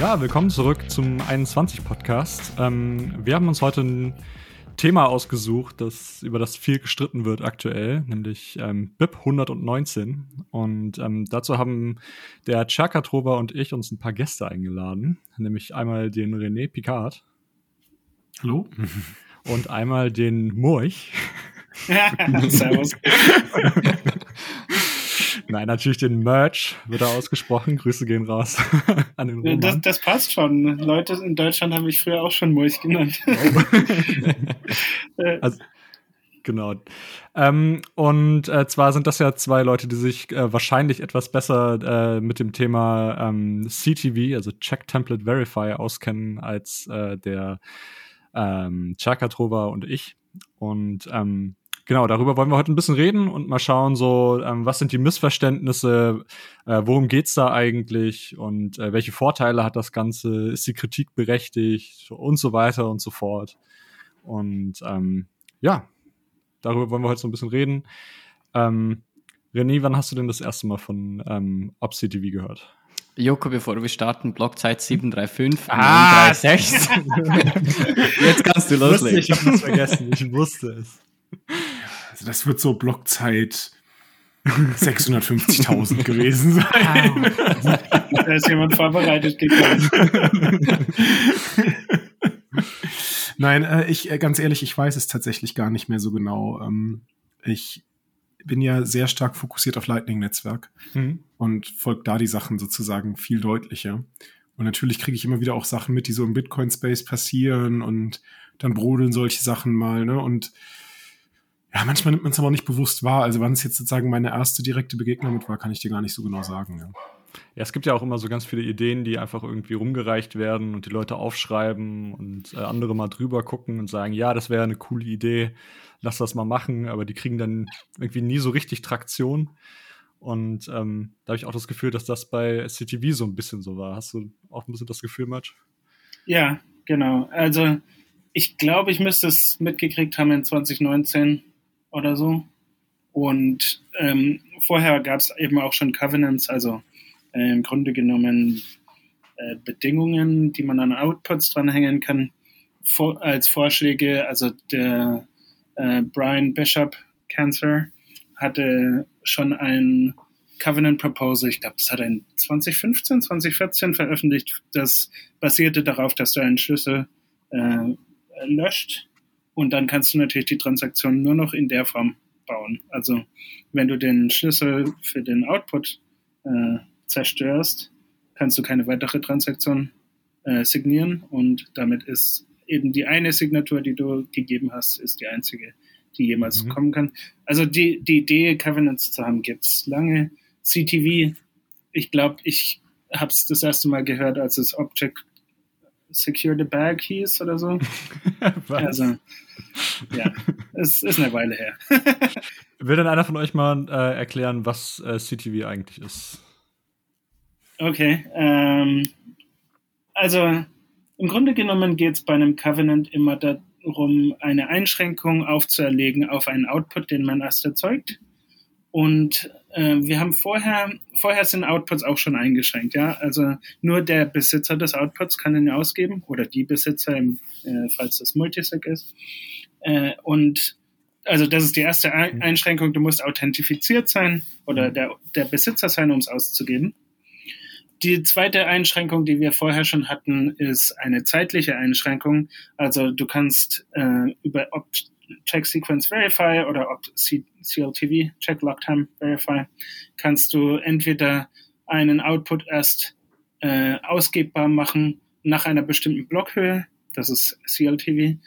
Ja, willkommen zurück zum 21 Podcast. Ähm, wir haben uns heute ein Thema ausgesucht, das, über das viel gestritten wird aktuell, nämlich ähm, BIP 119. Und ähm, dazu haben der Chakatrova und ich uns ein paar Gäste eingeladen, nämlich einmal den René Picard. Hallo. Und einmal den Murch. Servus. Nein, natürlich den Merch wird da ausgesprochen. Grüße gehen raus an den Roman. Das, das, passt schon. Leute in Deutschland haben mich früher auch schon Mulch genannt. also, genau. Ähm, und äh, zwar sind das ja zwei Leute, die sich äh, wahrscheinlich etwas besser äh, mit dem Thema ähm, CTV, also Check Template Verify, auskennen als äh, der ähm, Chakatrova und ich. Und ähm, genau, darüber wollen wir heute ein bisschen reden und mal schauen, so, ähm, was sind die Missverständnisse, äh, worum geht's da eigentlich und äh, welche Vorteile hat das Ganze, ist die Kritik berechtigt und so weiter und so fort. Und ähm, ja, darüber wollen wir heute so ein bisschen reden. Ähm, René, wann hast du denn das erste Mal von ähm, OpCTV gehört? Joko, bevor wir starten, Blockzeit 735 ah, 936. Jetzt kannst du loslegen. Ich habe das vergessen, ich wusste es. Also das wird so Blockzeit 650.000 gewesen sein. Da ist jemand vorbereitet gekommen. Nein, äh, ich äh, ganz ehrlich, ich weiß es tatsächlich gar nicht mehr so genau. Ähm, ich bin ja sehr stark fokussiert auf Lightning-Netzwerk mhm. und folgt da die Sachen sozusagen viel deutlicher. Und natürlich kriege ich immer wieder auch Sachen mit, die so im Bitcoin-Space passieren und dann brodeln solche Sachen mal, ne? Und ja, manchmal nimmt man es aber auch nicht bewusst wahr. Also wann es jetzt sozusagen meine erste direkte Begegnung mit war, kann ich dir gar nicht so genau sagen. Ja. Ja, es gibt ja auch immer so ganz viele Ideen, die einfach irgendwie rumgereicht werden und die Leute aufschreiben und äh, andere mal drüber gucken und sagen, ja, das wäre eine coole Idee, lass das mal machen, aber die kriegen dann irgendwie nie so richtig Traktion. Und ähm, da habe ich auch das Gefühl, dass das bei CTV so ein bisschen so war. Hast du auch ein bisschen das Gefühl, Match? Ja, genau. Also ich glaube, ich müsste es mitgekriegt haben in 2019 oder so. Und ähm, vorher gab es eben auch schon Covenants, also äh, im Grunde genommen äh, Bedingungen, die man an Outputs dranhängen kann, vor, als Vorschläge. Also der äh, Brian Bishop Cancer hatte schon ein Covenant Proposal, ich glaube, das hat er in 2015, 2014 veröffentlicht. Das basierte darauf, dass du einen Schlüssel äh, löscht und dann kannst du natürlich die Transaktion nur noch in der Form bauen. Also wenn du den Schlüssel für den Output äh, zerstörst, kannst du keine weitere Transaktion äh, signieren und damit ist eben die eine Signatur, die du gegeben hast, ist die einzige, die jemals mhm. kommen kann. Also die, die Idee, Covenants zu haben, gibt es lange. CTV, ich glaube, ich habe es das erste Mal gehört, als es Object Secure the Bag hieß oder so. also, ja, es ist eine Weile her. Will denn einer von euch mal äh, erklären, was äh, CTV eigentlich ist? Okay, ähm, also im Grunde genommen geht es bei einem Covenant immer darum, eine Einschränkung aufzuerlegen auf einen Output, den man erst erzeugt. Und äh, wir haben vorher, vorher sind Outputs auch schon eingeschränkt, ja. Also nur der Besitzer des Outputs kann ihn ausgeben oder die Besitzer, im, äh, falls das Multisig ist. Äh, und also das ist die erste mhm. Einschränkung, du musst authentifiziert sein oder der, der Besitzer sein, um es auszugeben. Die zweite Einschränkung, die wir vorher schon hatten, ist eine zeitliche Einschränkung. Also du kannst äh, über Check Sequence Verify oder CLTV, Check Lock Time Verify, kannst du entweder einen Output erst äh, ausgebbar machen nach einer bestimmten Blockhöhe, das ist CLTV,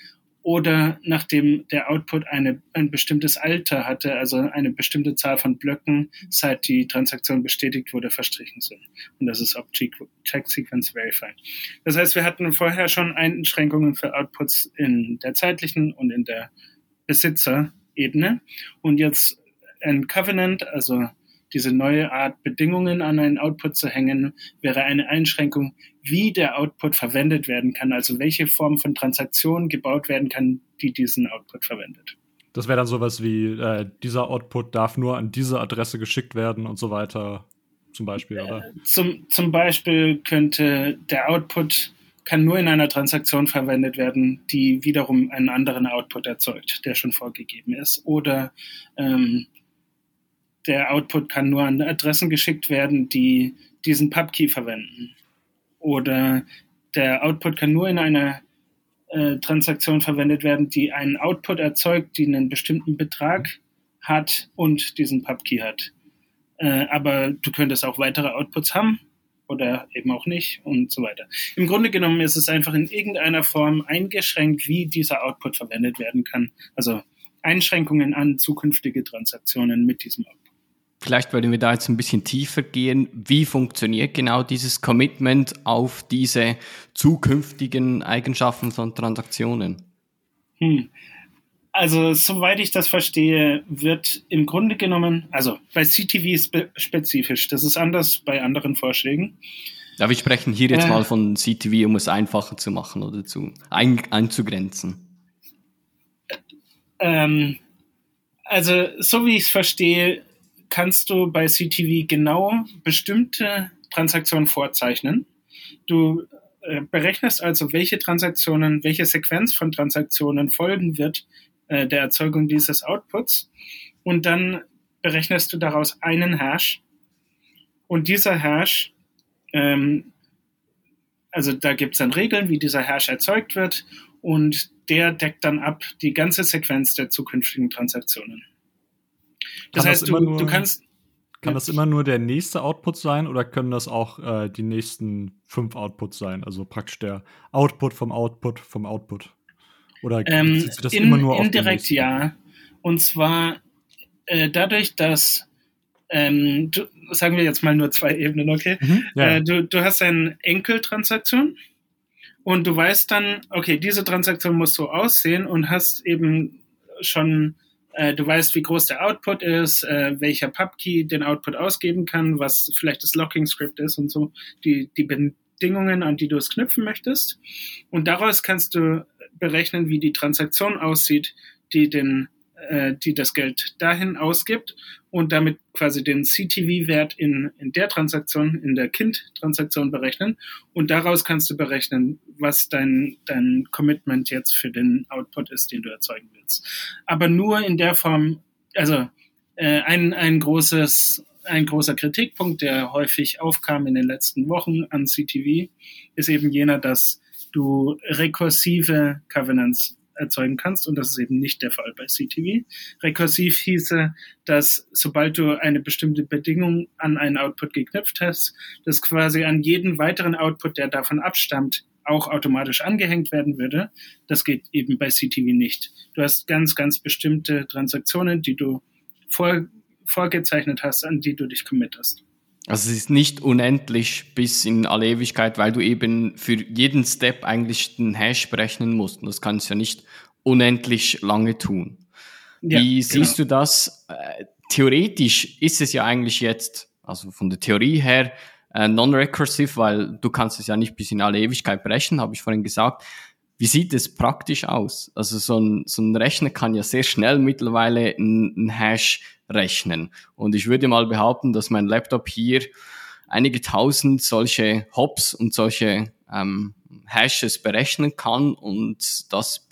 oder nachdem der Output eine, ein bestimmtes Alter hatte, also eine bestimmte Zahl von Blöcken, seit die Transaktion bestätigt wurde, verstrichen sind. Und das ist Object Check Sequence Verify. Das heißt, wir hatten vorher schon Einschränkungen für Outputs in der zeitlichen und in der Besitzerebene. Und jetzt ein Covenant, also diese neue Art Bedingungen an einen Output zu hängen, wäre eine Einschränkung, wie der Output verwendet werden kann, also welche Form von Transaktion gebaut werden kann, die diesen Output verwendet. Das wäre dann sowas wie, äh, dieser Output darf nur an diese Adresse geschickt werden und so weiter. zum Beispiel, oder? Äh, zum, zum Beispiel könnte der Output kann nur in einer Transaktion verwendet werden, die wiederum einen anderen Output erzeugt, der schon vorgegeben ist. Oder ähm, der Output kann nur an Adressen geschickt werden, die diesen Pubkey verwenden. Oder der Output kann nur in einer äh, Transaktion verwendet werden, die einen Output erzeugt, die einen bestimmten Betrag hat und diesen Pubkey hat. Äh, aber du könntest auch weitere Outputs haben oder eben auch nicht und so weiter. Im Grunde genommen ist es einfach in irgendeiner Form eingeschränkt, wie dieser Output verwendet werden kann. Also Einschränkungen an zukünftige Transaktionen mit diesem Output. Vielleicht würden wir da jetzt ein bisschen tiefer gehen. Wie funktioniert genau dieses Commitment auf diese zukünftigen Eigenschaften von Transaktionen? Hm. Also, soweit ich das verstehe, wird im Grunde genommen, also bei CTV spe spezifisch, das ist anders bei anderen Vorschlägen. Ja, wir sprechen hier jetzt äh, mal von CTV, um es einfacher zu machen oder zu ein, einzugrenzen. Ähm, also, so wie ich es verstehe, kannst du bei CTV genau bestimmte Transaktionen vorzeichnen. Du äh, berechnest also, welche Transaktionen, welche Sequenz von Transaktionen folgen wird äh, der Erzeugung dieses Outputs und dann berechnest du daraus einen Hash und dieser Hash, ähm, also da gibt es dann Regeln, wie dieser Hash erzeugt wird und der deckt dann ab die ganze Sequenz der zukünftigen Transaktionen. Das heißt, das du, nur, du kannst. Kann das immer nur der nächste Output sein oder können das auch äh, die nächsten fünf Outputs sein? Also praktisch der Output vom Output vom Output? Oder ähm, das in, immer nur auf Indirekt ja. Und zwar äh, dadurch, dass ähm, du, sagen wir jetzt mal nur zwei Ebenen, okay? Mhm, ja. äh, du, du hast eine Enkeltransaktion und du weißt dann, okay, diese Transaktion muss so aussehen und hast eben schon äh, du weißt, wie groß der Output ist, äh, welcher Pubkey den Output ausgeben kann, was vielleicht das Locking-Script ist und so, die, die Bedingungen, an die du es knüpfen möchtest. Und daraus kannst du berechnen, wie die Transaktion aussieht, die den äh, die das Geld dahin ausgibt und damit quasi den CTV-Wert in, in der Transaktion, in der Kind-Transaktion berechnen. Und daraus kannst du berechnen, was dein, dein Commitment jetzt für den Output ist, den du erzeugen willst. Aber nur in der Form, also äh, ein, ein großes ein großer Kritikpunkt, der häufig aufkam in den letzten Wochen an CTV, ist eben jener, dass du rekursive Covenants erzeugen kannst und das ist eben nicht der Fall bei CTV. Rekursiv hieße, dass sobald du eine bestimmte Bedingung an einen Output geknüpft hast, das quasi an jeden weiteren Output, der davon abstammt, auch automatisch angehängt werden würde. Das geht eben bei CTV nicht. Du hast ganz, ganz bestimmte Transaktionen, die du vor, vorgezeichnet hast, an die du dich committest. Also es ist nicht unendlich bis in alle Ewigkeit, weil du eben für jeden Step eigentlich den Hash berechnen musst. Und das kannst du ja nicht unendlich lange tun. Ja, Wie genau. siehst du das? Äh, theoretisch ist es ja eigentlich jetzt, also von der Theorie her, äh, non-recursive, weil du kannst es ja nicht bis in alle Ewigkeit berechnen, habe ich vorhin gesagt. Wie sieht es praktisch aus? Also so ein, so ein Rechner kann ja sehr schnell mittlerweile einen Hash rechnen. Und ich würde mal behaupten, dass mein Laptop hier einige tausend solche Hops und solche ähm, Hashes berechnen kann und das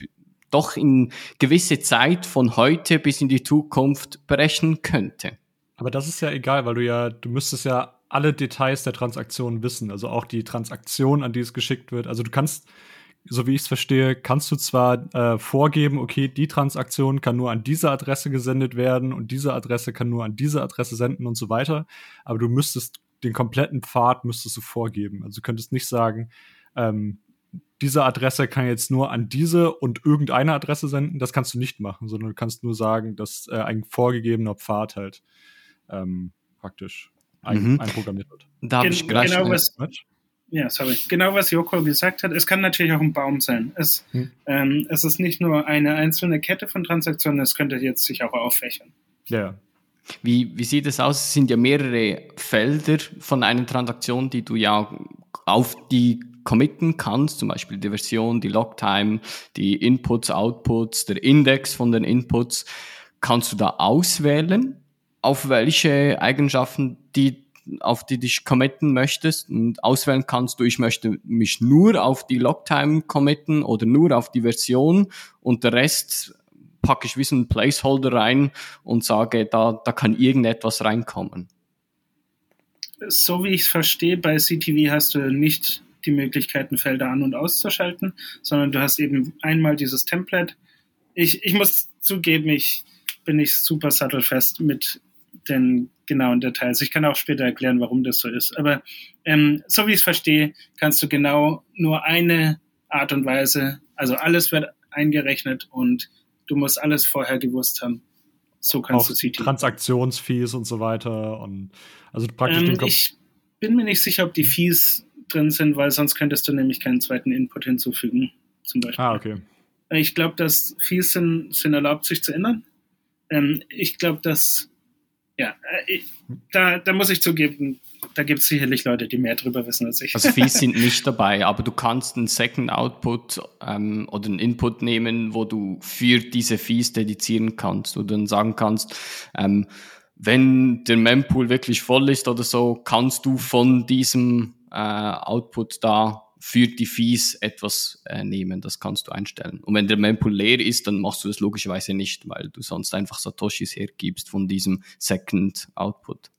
doch in gewisse Zeit von heute bis in die Zukunft berechnen könnte. Aber das ist ja egal, weil du ja, du müsstest ja alle Details der Transaktion wissen, also auch die Transaktion, an die es geschickt wird. Also du kannst so wie ich es verstehe, kannst du zwar äh, vorgeben, okay, die Transaktion kann nur an diese Adresse gesendet werden und diese Adresse kann nur an diese Adresse senden und so weiter, aber du müsstest den kompletten Pfad müsstest du vorgeben. Also du könntest nicht sagen, ähm, diese Adresse kann jetzt nur an diese und irgendeine Adresse senden. Das kannst du nicht machen, sondern du kannst nur sagen, dass äh, ein vorgegebener Pfad halt ähm, praktisch ein, mhm. einprogrammiert wird. Da habe ich gleich genau was, ja, sorry. Genau, was Joko gesagt hat. Es kann natürlich auch ein Baum sein. Es, hm. ähm, es ist nicht nur eine einzelne Kette von Transaktionen, es könnte jetzt sich auch auffächern. Ja. Wie, wie sieht es aus? Es sind ja mehrere Felder von einer Transaktion, die du ja auf die committen kannst, zum Beispiel die Version, die Logtime, die Inputs, Outputs, der Index von den Inputs. Kannst du da auswählen, auf welche Eigenschaften die auf die dich committen möchtest und auswählen kannst du, ich möchte mich nur auf die Logtime committen oder nur auf die Version und der Rest packe ich wie so einen Placeholder rein und sage, da, da kann irgendetwas reinkommen. So wie ich es verstehe, bei CTV hast du nicht die Möglichkeiten, Felder an- und auszuschalten, sondern du hast eben einmal dieses Template. Ich, ich muss zugeben, ich bin nicht super sattelfest mit den genauen Details. Ich kann auch später erklären, warum das so ist. Aber ähm, so wie ich es verstehe, kannst du genau nur eine Art und Weise, also alles wird eingerechnet und du musst alles vorher gewusst haben. So kannst auch du CT. Transaktionsfees und so weiter und also praktisch ähm, Ich bin mir nicht sicher, ob die Fees drin sind, weil sonst könntest du nämlich keinen zweiten Input hinzufügen, zum Beispiel. Ah, okay. Ich glaube, dass Fees sind, sind erlaubt, sich zu ändern. Ähm, ich glaube, dass ja, äh, ich, da, da muss ich zugeben, da gibt es sicherlich Leute, die mehr drüber wissen als ich. Also Fees sind nicht dabei, aber du kannst einen Second Output ähm, oder einen Input nehmen, wo du für diese Fees dedizieren kannst oder dann sagen kannst, ähm, wenn der Mempool wirklich voll ist oder so, kannst du von diesem äh, Output da für die Fees etwas äh, nehmen. Das kannst du einstellen. Und wenn der Mempool leer ist, dann machst du das logischerweise nicht, weil du sonst einfach Satoshis hergibst von diesem Second Output.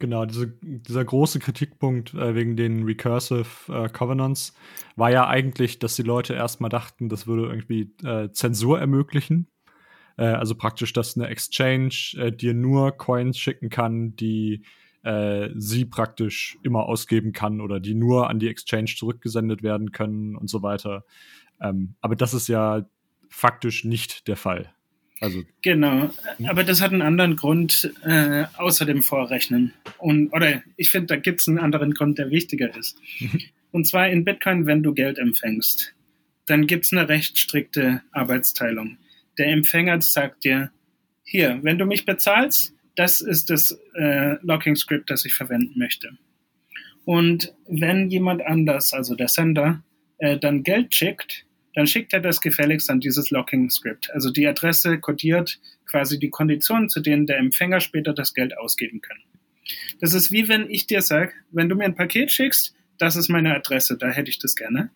Genau, diese, dieser große Kritikpunkt äh, wegen den Recursive äh, Covenants war ja eigentlich, dass die Leute erstmal dachten, das würde irgendwie äh, Zensur ermöglichen. Äh, also praktisch, dass eine Exchange äh, dir nur Coins schicken kann, die äh, sie praktisch immer ausgeben kann oder die nur an die Exchange zurückgesendet werden können und so weiter. Ähm, aber das ist ja faktisch nicht der Fall. Also, genau, aber das hat einen anderen Grund äh, außer dem Vorrechnen. Und, oder ich finde, da gibt es einen anderen Grund, der wichtiger ist. Und zwar in Bitcoin, wenn du Geld empfängst, dann gibt es eine recht strikte Arbeitsteilung. Der Empfänger sagt dir, hier, wenn du mich bezahlst, das ist das äh, Locking-Script, das ich verwenden möchte. Und wenn jemand anders, also der Sender, äh, dann Geld schickt, dann schickt er das gefälligst an dieses Locking-Script. Also die Adresse kodiert quasi die Konditionen, zu denen der Empfänger später das Geld ausgeben kann. Das ist wie wenn ich dir sage, wenn du mir ein Paket schickst, das ist meine Adresse, da hätte ich das gerne.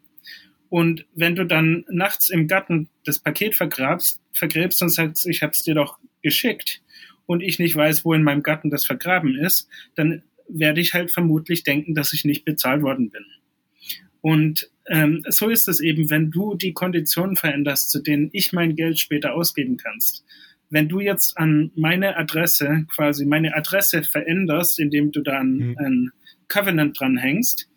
Und wenn du dann nachts im Garten das Paket vergrabst, vergräbst und sagst, ich habe es dir doch geschickt, und ich nicht weiß, wo in meinem Garten das vergraben ist, dann werde ich halt vermutlich denken, dass ich nicht bezahlt worden bin. Und ähm, so ist es eben, wenn du die Konditionen veränderst, zu denen ich mein Geld später ausgeben kannst. Wenn du jetzt an meine Adresse, quasi meine Adresse veränderst, indem du da ein, mhm. ein Covenant dranhängst,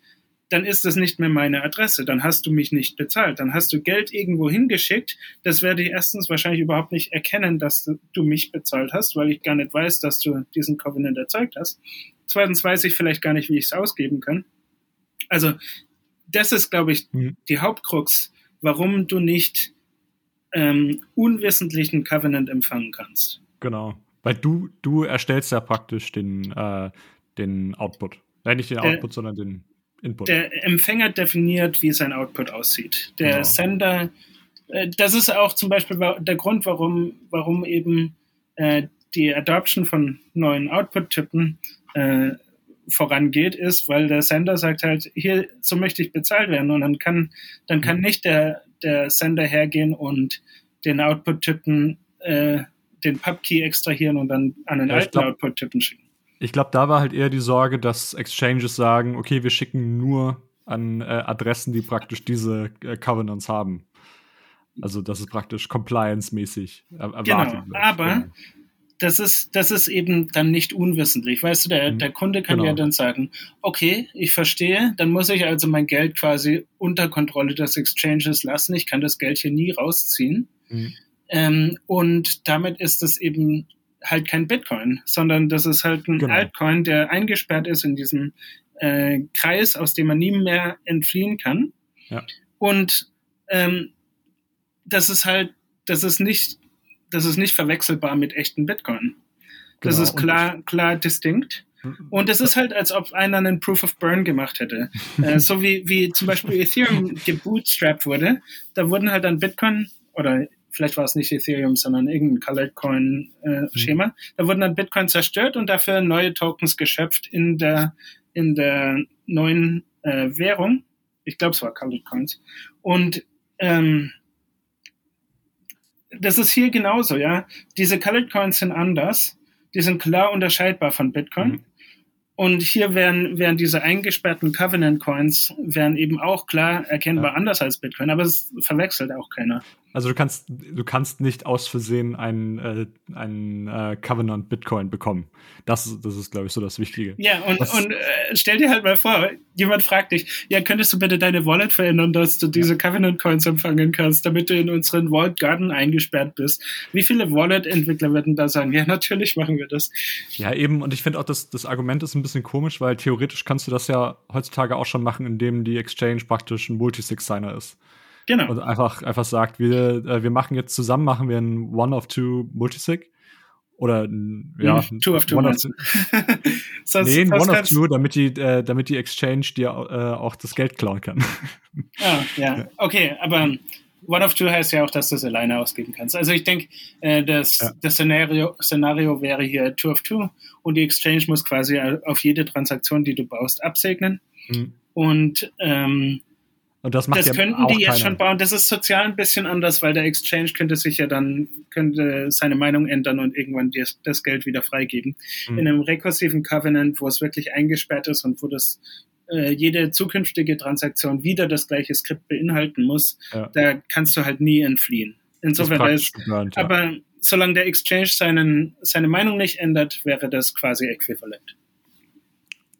dann ist das nicht mehr meine Adresse. Dann hast du mich nicht bezahlt. Dann hast du Geld irgendwo hingeschickt. Das werde ich erstens wahrscheinlich überhaupt nicht erkennen, dass du, du mich bezahlt hast, weil ich gar nicht weiß, dass du diesen Covenant erzeugt hast. Zweitens weiß ich vielleicht gar nicht, wie ich es ausgeben kann. Also, das ist, glaube ich, mhm. die Hauptkrux, warum du nicht ähm, unwissentlichen Covenant empfangen kannst. Genau. Weil du, du erstellst ja praktisch den, äh, den Output. Nein, nicht den Output, äh, sondern den Input. Der Empfänger definiert, wie sein Output aussieht. Der genau. Sender, äh, das ist auch zum Beispiel der Grund, warum, warum eben äh, die Adoption von neuen Output-Typen äh, vorangeht, ist, weil der Sender sagt halt, hier, so möchte ich bezahlt werden. Und dann kann, dann kann mhm. nicht der, der Sender hergehen und den Output-Typen, äh, den Pub-Key extrahieren und dann an den ja, alten Output-Typen schicken. Ich glaube, da war halt eher die Sorge, dass Exchanges sagen, okay, wir schicken nur an äh, Adressen, die praktisch diese äh, Covenants haben. Also das ist praktisch compliance-mäßig er Genau, aber genau. das ist, das ist eben dann nicht unwissentlich. Weißt du, der, mhm. der Kunde kann genau. ja dann sagen, okay, ich verstehe, dann muss ich also mein Geld quasi unter Kontrolle des Exchanges lassen. Ich kann das Geld hier nie rausziehen. Mhm. Ähm, und damit ist es eben halt kein Bitcoin, sondern das ist halt ein genau. Altcoin, der eingesperrt ist in diesem äh, Kreis, aus dem man nie mehr entfliehen kann. Ja. Und ähm, das ist halt, das ist nicht, das ist nicht verwechselbar mit echten Bitcoin. Das genau. ist klar, klar distinkt. Und es ist halt, als ob einer einen Proof of Burn gemacht hätte. äh, so wie, wie zum Beispiel Ethereum gebootstrapped wurde. Da wurden halt dann Bitcoin oder vielleicht war es nicht Ethereum, sondern irgendein Colored Coin äh, mhm. Schema. Mhm. Da wurden dann Bitcoin zerstört und dafür neue Tokens geschöpft in der in der neuen äh, Währung. Ich glaube, es war Colored Coins. Und ähm, das ist hier genauso, ja. Diese Colored Coins sind anders. Die sind klar unterscheidbar von Bitcoin. Mhm. Und hier werden, werden diese eingesperrten Covenant Coins werden eben auch klar erkennbar ja. anders als Bitcoin, aber es verwechselt auch keiner. Also du kannst, du kannst nicht aus Versehen einen, äh, einen äh, Covenant Bitcoin bekommen. Das, das ist, glaube ich, so das Wichtige. Ja, und, und äh, stell dir halt mal vor, jemand fragt dich, ja, könntest du bitte deine Wallet verändern, dass du diese Covenant Coins empfangen kannst, damit du in unseren Vault Garden eingesperrt bist. Wie viele Wallet-Entwickler würden da sagen, ja, natürlich machen wir das. Ja, eben, und ich finde auch, das, das Argument ist ein bisschen komisch, weil theoretisch kannst du das ja heutzutage auch schon machen, indem die Exchange praktisch ein Multisig-Signer ist. Genau. Und einfach, einfach sagt, wir, äh, wir machen jetzt zusammen, machen wir ein One of Two Multisig. Oder ja, hm, Two of Two. One of two. sonst, nee, One of Two, damit die, äh, damit die Exchange dir äh, auch das Geld klauen kann. Ah, ja, okay, aber One of Two heißt ja auch, dass du es alleine ausgeben kannst. Also ich denke, äh, das, ja. das Szenario, Szenario wäre hier Two of Two und die Exchange muss quasi auf jede Transaktion, die du baust, absegnen. Mhm. Und ähm, und das macht das ja könnten die jetzt schon bauen. Das ist sozial ein bisschen anders, weil der Exchange könnte sich ja dann, könnte seine Meinung ändern und irgendwann das, das Geld wieder freigeben. Mhm. In einem rekursiven Covenant, wo es wirklich eingesperrt ist und wo das äh, jede zukünftige Transaktion wieder das gleiche Skript beinhalten muss, ja. da kannst du halt nie entfliehen. Insofern ist, geplant, ja. aber solange der Exchange seinen, seine Meinung nicht ändert, wäre das quasi äquivalent.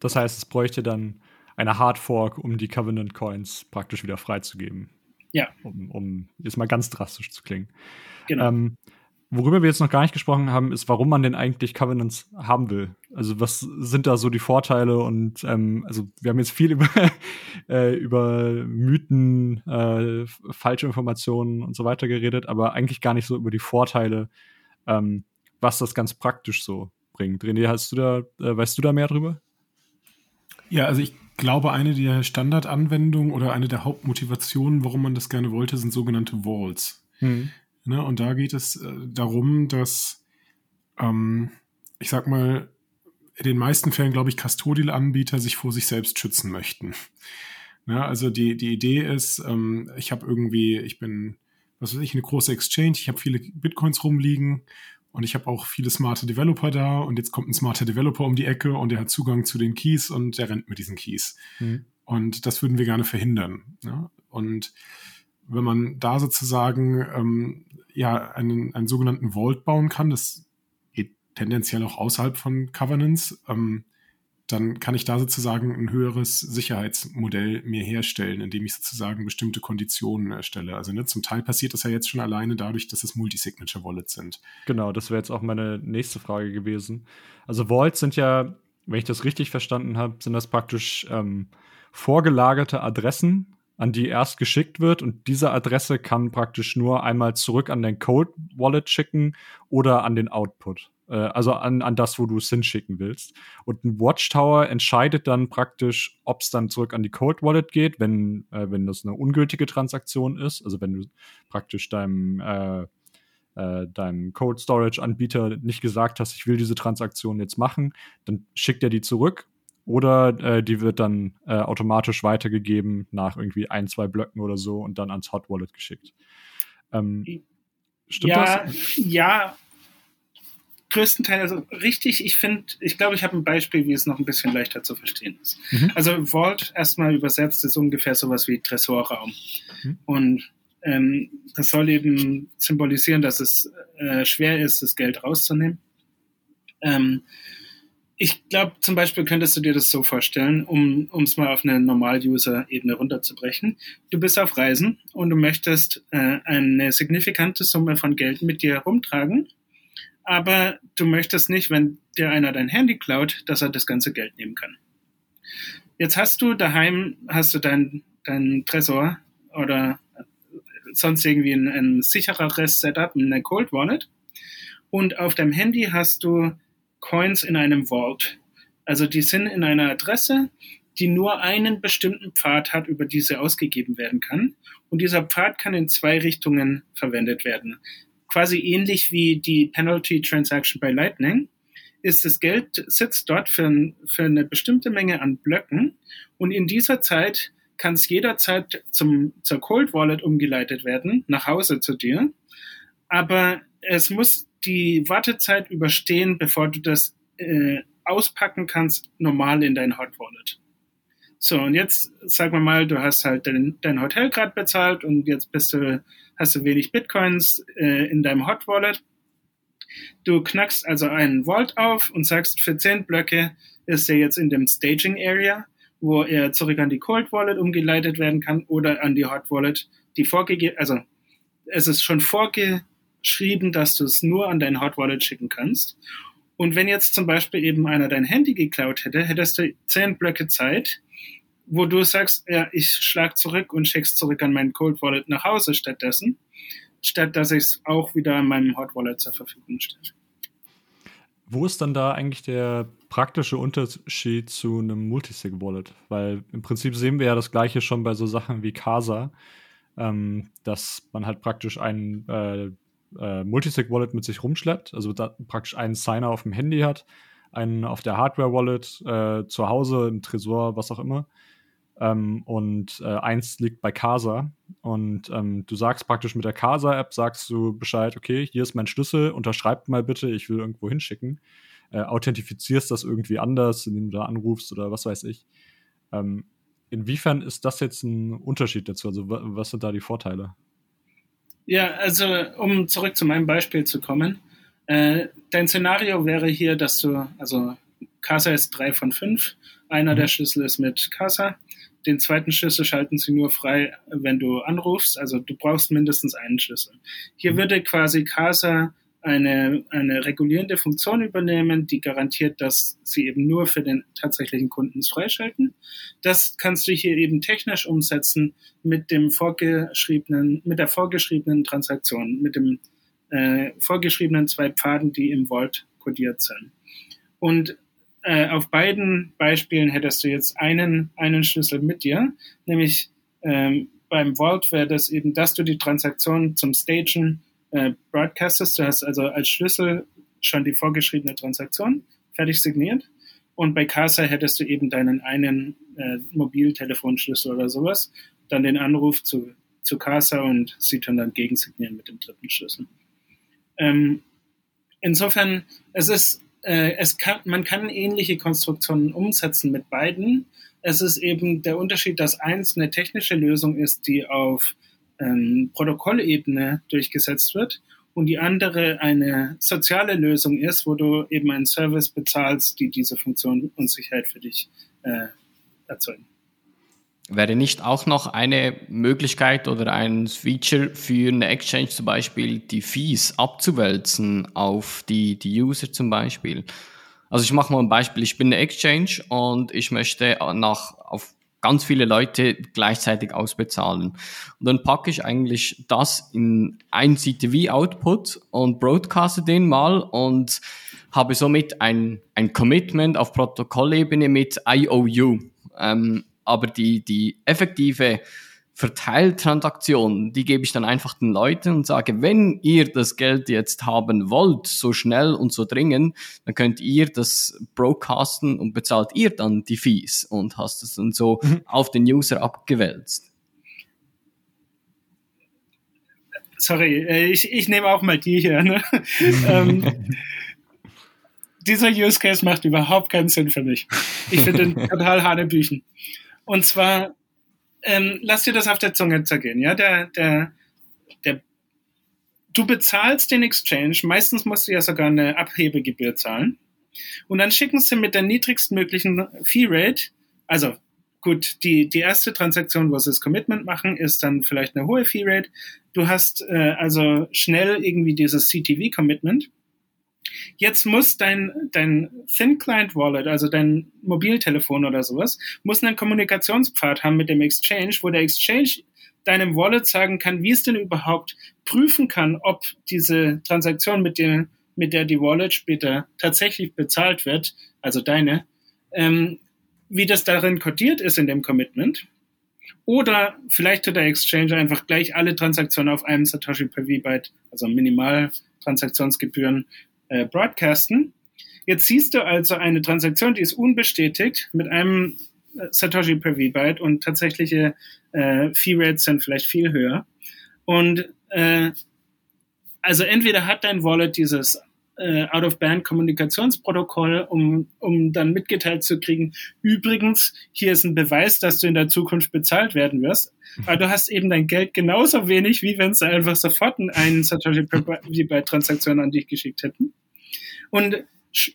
Das heißt, es bräuchte dann eine Hard Fork, um die Covenant Coins praktisch wieder freizugeben. Ja. Um, um jetzt mal ganz drastisch zu klingen. Genau. Ähm, worüber wir jetzt noch gar nicht gesprochen haben, ist, warum man denn eigentlich Covenants haben will. Also was sind da so die Vorteile und ähm, also wir haben jetzt viel über, äh, über Mythen, äh, falsche Informationen und so weiter geredet, aber eigentlich gar nicht so über die Vorteile, ähm, was das ganz praktisch so bringt. René, hast du da, äh, weißt du da mehr drüber? Ja, also ich glaube, eine der Standardanwendungen oder eine der Hauptmotivationen, warum man das gerne wollte, sind sogenannte Walls. Mhm. Ne, und da geht es äh, darum, dass, ähm, ich sag mal, in den meisten Fällen, glaube ich, Custodial-Anbieter sich vor sich selbst schützen möchten. Ne, also die, die Idee ist, ähm, ich habe irgendwie, ich bin, was weiß ich, eine große Exchange, ich habe viele Bitcoins rumliegen und ich habe auch viele smarte Developer da und jetzt kommt ein smarter Developer um die Ecke und der hat Zugang zu den Keys und der rennt mit diesen Keys. Mhm. Und das würden wir gerne verhindern. Ja? Und wenn man da sozusagen ähm, ja einen, einen sogenannten Vault bauen kann, das geht tendenziell auch außerhalb von Covenants, ähm, dann kann ich da sozusagen ein höheres Sicherheitsmodell mir herstellen, indem ich sozusagen bestimmte Konditionen erstelle. Also ne, zum Teil passiert das ja jetzt schon alleine dadurch, dass es Multisignature Wallets sind. Genau, das wäre jetzt auch meine nächste Frage gewesen. Also Vaults sind ja, wenn ich das richtig verstanden habe, sind das praktisch ähm, vorgelagerte Adressen, an die erst geschickt wird und diese Adresse kann praktisch nur einmal zurück an dein Code Wallet schicken oder an den Output äh, also an, an das, wo du es hinschicken willst. Und ein Watchtower entscheidet dann praktisch, ob es dann zurück an die Cold Wallet geht, wenn, äh, wenn das eine ungültige Transaktion ist, also wenn du praktisch deinem äh, äh, deinem Cold Storage Anbieter nicht gesagt hast, ich will diese Transaktion jetzt machen, dann schickt er die zurück oder äh, die wird dann äh, automatisch weitergegeben nach irgendwie ein, zwei Blöcken oder so und dann ans Hot Wallet geschickt. Ähm, stimmt ja, das? Ja, größtenteils also richtig. Ich finde, ich glaube, ich habe ein Beispiel, wie es noch ein bisschen leichter zu verstehen ist. Mhm. Also Vault erstmal übersetzt ist ungefähr sowas wie Tresorraum. Mhm. Und ähm, das soll eben symbolisieren, dass es äh, schwer ist, das Geld rauszunehmen. Ähm, ich glaube, zum Beispiel könntest du dir das so vorstellen, um es mal auf eine Normal-User-Ebene runterzubrechen. Du bist auf Reisen und du möchtest äh, eine signifikante Summe von Geld mit dir herumtragen aber du möchtest nicht, wenn dir einer dein Handy klaut, dass er das ganze Geld nehmen kann. Jetzt hast du daheim, hast du dein, dein Tresor oder sonst irgendwie ein, ein sichereres Setup, eine Cold Wallet. Und auf deinem Handy hast du Coins in einem Vault. Also die sind in einer Adresse, die nur einen bestimmten Pfad hat, über diese ausgegeben werden kann. Und dieser Pfad kann in zwei Richtungen verwendet werden. Quasi ähnlich wie die Penalty Transaction bei Lightning ist das Geld sitzt dort für, für eine bestimmte Menge an Blöcken und in dieser Zeit kann es jederzeit zum, zur Cold Wallet umgeleitet werden, nach Hause zu dir. Aber es muss die Wartezeit überstehen, bevor du das äh, auspacken kannst, normal in dein Hot Wallet. So, und jetzt sagen wir mal, du hast halt dein, dein Hotel gerade bezahlt und jetzt bist du, hast du wenig Bitcoins äh, in deinem Hot Wallet. Du knackst also einen Vault auf und sagst, für 10 Blöcke ist er jetzt in dem Staging Area, wo er zurück an die Cold Wallet umgeleitet werden kann oder an die Hot Wallet, die vorgegeben, also es ist schon vorgeschrieben, dass du es nur an dein Hot Wallet schicken kannst. Und wenn jetzt zum Beispiel eben einer dein Handy geklaut hätte, hättest du zehn Blöcke Zeit, wo du sagst, ja, ich schlag zurück und schick's zurück an mein Cold Wallet nach Hause stattdessen, statt dass ich es auch wieder an meinem Hot Wallet zur Verfügung stelle. Wo ist dann da eigentlich der praktische Unterschied zu einem Multisig Wallet? Weil im Prinzip sehen wir ja das gleiche schon bei so Sachen wie Casa, ähm, dass man halt praktisch einen äh, äh, Multisig-Wallet mit sich rumschleppt, also praktisch einen Signer auf dem Handy hat, einen auf der Hardware-Wallet äh, zu Hause, im Tresor, was auch immer. Ähm, und äh, eins liegt bei Casa. Und ähm, du sagst praktisch mit der Casa-App, sagst du Bescheid, okay, hier ist mein Schlüssel, unterschreib mal bitte, ich will irgendwo hinschicken. Äh, authentifizierst das irgendwie anders, indem du da anrufst oder was weiß ich. Ähm, inwiefern ist das jetzt ein Unterschied dazu? Also was sind da die Vorteile? Ja, also um zurück zu meinem Beispiel zu kommen. Äh, dein Szenario wäre hier, dass du, also Casa ist drei von fünf, einer mhm. der Schlüssel ist mit Casa. Den zweiten Schlüssel schalten sie nur frei, wenn du anrufst. Also du brauchst mindestens einen Schlüssel. Hier mhm. würde quasi Casa eine, eine regulierende Funktion übernehmen, die garantiert, dass sie eben nur für den tatsächlichen Kunden freischalten. Das kannst du hier eben technisch umsetzen mit dem vorgeschriebenen, mit der vorgeschriebenen Transaktion, mit dem äh, vorgeschriebenen zwei Pfaden, die im Vault kodiert sind. Und äh, auf beiden Beispielen hättest du jetzt einen, einen Schlüssel mit dir, nämlich ähm, beim Vault wäre das eben, dass du die Transaktion zum Stagen äh, broadcastest. Du hast also als Schlüssel schon die vorgeschriebene Transaktion fertig signiert. Und bei Casa hättest du eben deinen einen äh, Mobiltelefonschlüssel oder sowas, dann den Anruf zu, zu Casa und sie tun dann gegensignieren mit dem dritten Schlüssel. Ähm, insofern, es ist, äh, es kann, man kann ähnliche Konstruktionen umsetzen mit beiden. Es ist eben der Unterschied, dass eins eine technische Lösung ist, die auf ähm, Protokollebene durchgesetzt wird und die andere eine soziale Lösung ist, wo du eben einen Service bezahlst, die diese Funktion und Sicherheit für dich äh, erzeugen. Wäre nicht auch noch eine Möglichkeit oder ein Feature für eine Exchange zum Beispiel, die Fees abzuwälzen auf die, die User zum Beispiel? Also ich mache mal ein Beispiel. Ich bin eine Exchange und ich möchte nach, auf ganz viele Leute gleichzeitig ausbezahlen. Und dann packe ich eigentlich das in ein CTV-Output und broadcaste den mal und habe somit ein, ein Commitment auf Protokollebene mit IOU. Ähm, aber die, die effektive Verteiltransaktion, die gebe ich dann einfach den Leuten und sage, wenn ihr das Geld jetzt haben wollt, so schnell und so dringend, dann könnt ihr das broadcasten und bezahlt ihr dann die Fees und hast es dann so mhm. auf den User abgewälzt. Sorry, äh, ich, ich nehme auch mal die hier. Ne? ähm, dieser Use Case macht überhaupt keinen Sinn für mich. Ich finde den total hanebüchen. Und zwar ähm, lass dir das auf der Zunge zergehen. Ja, der, der, der, du bezahlst den Exchange. Meistens musst du ja sogar eine Abhebegebühr zahlen. Und dann schicken sie mit der niedrigstmöglichen Fee Rate, also gut, die, die erste Transaktion, wo sie das Commitment machen, ist dann vielleicht eine hohe Fee Rate. Du hast äh, also schnell irgendwie dieses CTV Commitment. Jetzt muss dein, dein Thin Client Wallet, also dein Mobiltelefon oder sowas, muss einen Kommunikationspfad haben mit dem Exchange, wo der Exchange deinem Wallet sagen kann, wie es denn überhaupt prüfen kann, ob diese Transaktion, mit der, mit der die Wallet später tatsächlich bezahlt wird, also deine, ähm, wie das darin codiert ist in dem Commitment. Oder vielleicht tut der Exchange einfach gleich alle Transaktionen auf einem Satoshi per V-Byte, also Minimaltransaktionsgebühren, äh, broadcasten. Jetzt siehst du also eine Transaktion, die ist unbestätigt mit einem äh, Satoshi per V-Byte und tatsächliche äh, Fee-Rates sind vielleicht viel höher. Und äh, also entweder hat dein Wallet dieses äh, Out-of-Band-Kommunikationsprotokoll, um, um dann mitgeteilt zu kriegen, übrigens, hier ist ein Beweis, dass du in der Zukunft bezahlt werden wirst. Aber du hast eben dein Geld genauso wenig, wie wenn sie einfach sofort einen Satoshi wie bei Transaktionen an dich geschickt hätten. Und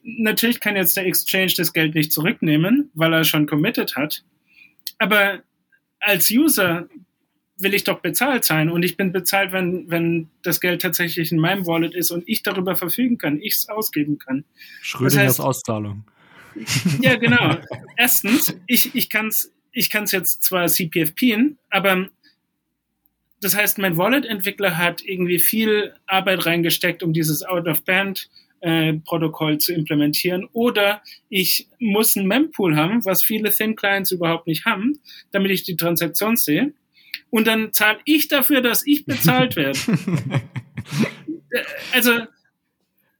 natürlich kann jetzt der Exchange das Geld nicht zurücknehmen, weil er schon committed hat. Aber als User will ich doch bezahlt sein und ich bin bezahlt, wenn, wenn das Geld tatsächlich in meinem Wallet ist und ich darüber verfügen kann, ich es ausgeben kann. Schrödingers das heißt, Auszahlung. Ja, genau. Erstens, ich, ich kann es ich kann's jetzt zwar CPFPen, aber das heißt, mein Wallet-Entwickler hat irgendwie viel Arbeit reingesteckt, um dieses Out-of-Band äh, Protokoll zu implementieren. Oder ich muss ein Mempool haben, was viele Thin Clients überhaupt nicht haben, damit ich die Transaktion sehe und dann zahle ich dafür, dass ich bezahlt werde. also,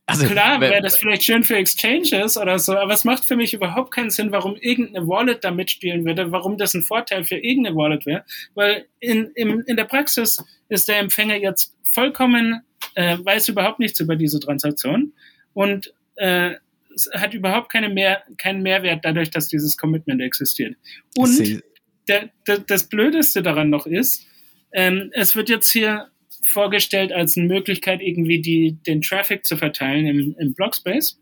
also, klar wäre das vielleicht schön für Exchanges oder so, aber es macht für mich überhaupt keinen Sinn, warum irgendeine Wallet da mitspielen würde, warum das ein Vorteil für irgendeine Wallet wäre, weil in, in, in der Praxis ist der Empfänger jetzt vollkommen, äh, weiß überhaupt nichts über diese Transaktion und äh, es hat überhaupt keine mehr, keinen Mehrwert dadurch, dass dieses Commitment existiert. Und der, der, das Blödeste daran noch ist, ähm, es wird jetzt hier vorgestellt als eine Möglichkeit, irgendwie die, den Traffic zu verteilen im, im Blockspace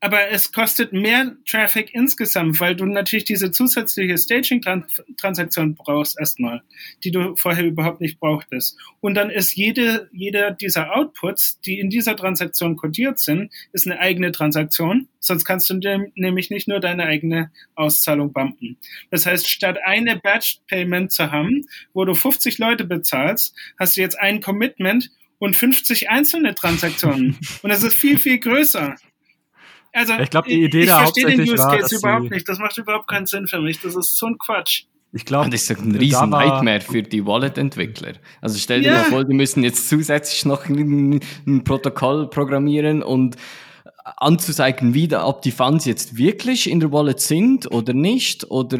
aber es kostet mehr Traffic insgesamt, weil du natürlich diese zusätzliche Staging-Transaktion brauchst erstmal, die du vorher überhaupt nicht brauchtest. Und dann ist jede, jeder dieser Outputs, die in dieser Transaktion codiert sind, ist eine eigene Transaktion. Sonst kannst du nämlich nicht nur deine eigene Auszahlung bumpen. Das heißt, statt eine Batch-Payment zu haben, wo du 50 Leute bezahlst, hast du jetzt ein Commitment und 50 einzelne Transaktionen. Und das ist viel, viel größer. Also, ich glaube, die Idee ich, da ich verstehe den Use Case überhaupt nicht. Das macht überhaupt keinen Sinn für mich. Das ist so ein Quatsch. Ich glaube, das ist ein riesen Nightmare für die Wallet-Entwickler. Also stell dir yeah. mal vor, die müssen jetzt zusätzlich noch ein, ein Protokoll programmieren und anzuzeigen, wie da, ob die Funds jetzt wirklich in der Wallet sind oder nicht oder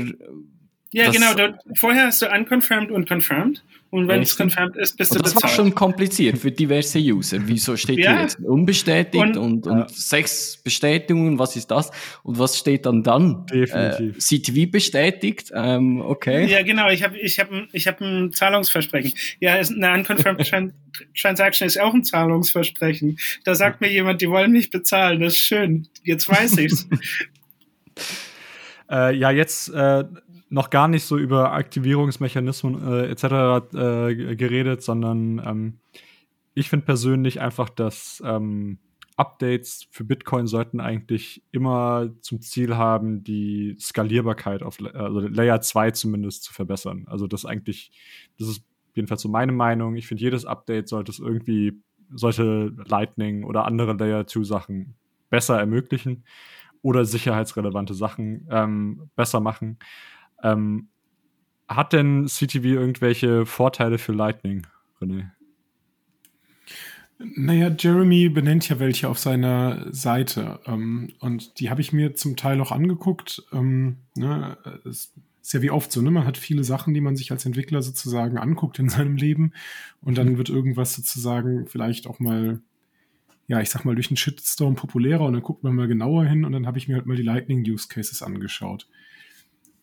ja, genau. Dort, vorher hast du unconfirmed und confirmed. Und wenn es confirmed ist, bist du das bezahlt. Das war schon kompliziert für diverse User. Wieso steht ja. hier jetzt unbestätigt und, und, und ja. sechs Bestätigungen? Was ist das? Und was steht dann dann? Definitiv. Äh, CTV bestätigt. Ähm, okay. Ja, genau. Ich habe ich hab, ich hab ein Zahlungsversprechen. Ja, eine unconfirmed Transaction ist auch ein Zahlungsversprechen. Da sagt mir jemand, die wollen mich bezahlen. Das ist schön. Jetzt weiß ich's. äh, ja, jetzt äh, noch gar nicht so über Aktivierungsmechanismen äh, etc. Äh, geredet, sondern ähm, ich finde persönlich einfach, dass ähm, Updates für Bitcoin sollten eigentlich immer zum Ziel haben, die Skalierbarkeit auf also Layer 2 zumindest zu verbessern. Also das eigentlich, das ist jedenfalls so meine Meinung. Ich finde, jedes Update sollte es irgendwie, sollte Lightning oder andere Layer 2 Sachen besser ermöglichen oder sicherheitsrelevante Sachen ähm, besser machen. Ähm, hat denn CTV irgendwelche Vorteile für Lightning, René? Naja, Jeremy benennt ja welche auf seiner Seite. Ähm, und die habe ich mir zum Teil auch angeguckt. Ähm, ne, ist ja wie oft so, ne? Man hat viele Sachen, die man sich als Entwickler sozusagen anguckt in seinem Leben. Und dann wird irgendwas sozusagen vielleicht auch mal, ja, ich sag mal, durch einen Shitstorm populärer und dann guckt man mal genauer hin und dann habe ich mir halt mal die Lightning Use Cases angeschaut.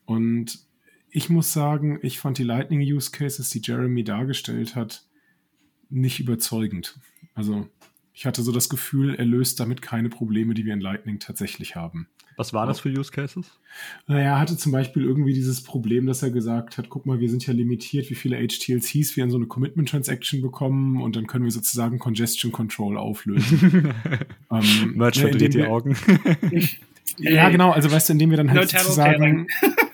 Und ich muss sagen, ich fand die Lightning Use Cases, die Jeremy dargestellt hat, nicht überzeugend. Also ich hatte so das Gefühl, er löst damit keine Probleme, die wir in Lightning tatsächlich haben. Was war das für Use Cases? Naja, er hatte zum Beispiel irgendwie dieses Problem, dass er gesagt hat, guck mal, wir sind ja limitiert, wie viele HTLCs wir in so eine Commitment Transaction bekommen und dann können wir sozusagen Congestion Control auflösen. ähm, Merch ne, verdreht die Augen. ja, genau, also weißt du, indem wir dann halt sozusagen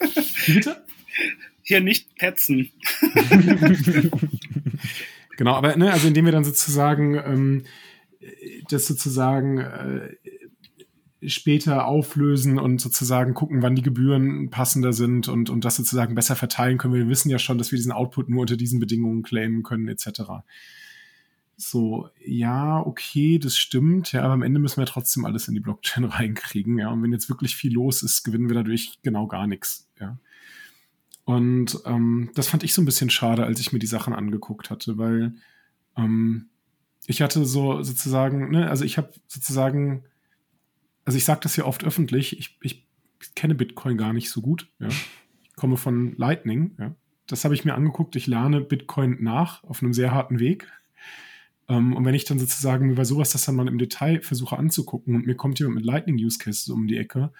wie bitte? Hier nicht petzen. genau, aber ne, also indem wir dann sozusagen ähm, das sozusagen äh, später auflösen und sozusagen gucken, wann die Gebühren passender sind und, und das sozusagen besser verteilen können. Wir wissen ja schon, dass wir diesen Output nur unter diesen Bedingungen claimen können, etc. So, ja, okay, das stimmt, ja, aber am Ende müssen wir trotzdem alles in die Blockchain reinkriegen, ja. Und wenn jetzt wirklich viel los ist, gewinnen wir dadurch genau gar nichts, ja. Und ähm, das fand ich so ein bisschen schade, als ich mir die Sachen angeguckt hatte, weil ähm, ich hatte so sozusagen, ne, also ich habe sozusagen also ich sage das ja oft öffentlich, ich, ich kenne Bitcoin gar nicht so gut. Ja. Ich komme von Lightning. Ja. Das habe ich mir angeguckt. Ich lerne Bitcoin nach auf einem sehr harten Weg. Um, ähm, und wenn ich dann sozusagen über sowas das dann mal im Detail versuche anzugucken und mir kommt jemand mit Lightning Use Cases um die Ecke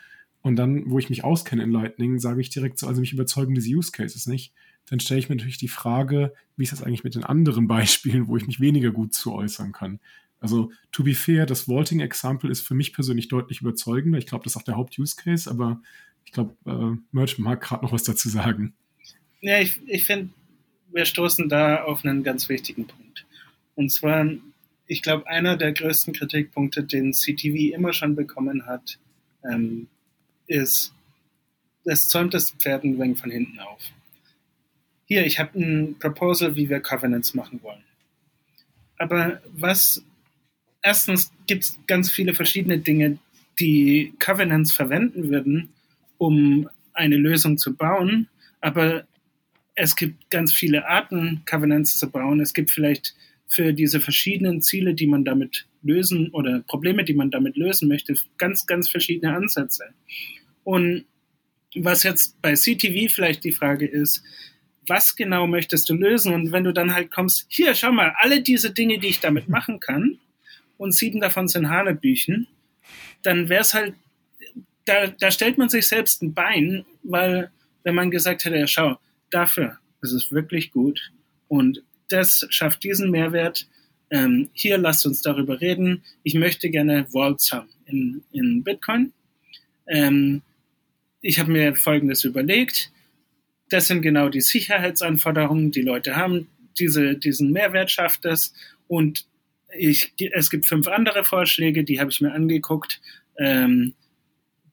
und dann, wo ich mich auskenne in Lightning, sage ich direkt so, also mich überzeugen diese Use Cases nicht, dann stelle ich mir natürlich die Frage, wie ist das eigentlich mit den anderen Beispielen, wo ich mich weniger gut zu äußern kann. Also, to be fair, das Vaulting-Example ist für mich persönlich deutlich überzeugender. Ich glaube, das ist auch der Haupt-Use-Case, aber ich glaube, äh, Merch mag gerade noch was dazu sagen. Ja, ich, ich finde, wir stoßen da auf einen ganz wichtigen Punkt. Und zwar, ich glaube, einer der größten Kritikpunkte, den CTV immer schon bekommen hat, ähm, ist, das zäumt das Pferd ein wenig von hinten auf. Hier, ich habe ein Proposal, wie wir Covenants machen wollen. Aber was erstens gibt es ganz viele verschiedene Dinge, die Covenants verwenden würden, um eine Lösung zu bauen. Aber es gibt ganz viele Arten, Covenants zu bauen. Es gibt vielleicht für diese verschiedenen Ziele, die man damit lösen oder Probleme, die man damit lösen möchte, ganz, ganz verschiedene Ansätze. Und was jetzt bei CTV vielleicht die Frage ist, was genau möchtest du lösen? Und wenn du dann halt kommst, hier, schau mal, alle diese Dinge, die ich damit machen kann, und sieben davon sind Hanebüchen, dann wäre es halt, da, da stellt man sich selbst ein Bein, weil wenn man gesagt hätte, ja schau, dafür ist es wirklich gut und das schafft diesen Mehrwert, ähm, hier lasst uns darüber reden, ich möchte gerne Vaults haben in, in Bitcoin. Ähm, ich habe mir Folgendes überlegt, das sind genau die Sicherheitsanforderungen, die Leute haben, diese, diesen Mehrwert schafft das und ich, es gibt fünf andere Vorschläge, die habe ich mir angeguckt. Ähm,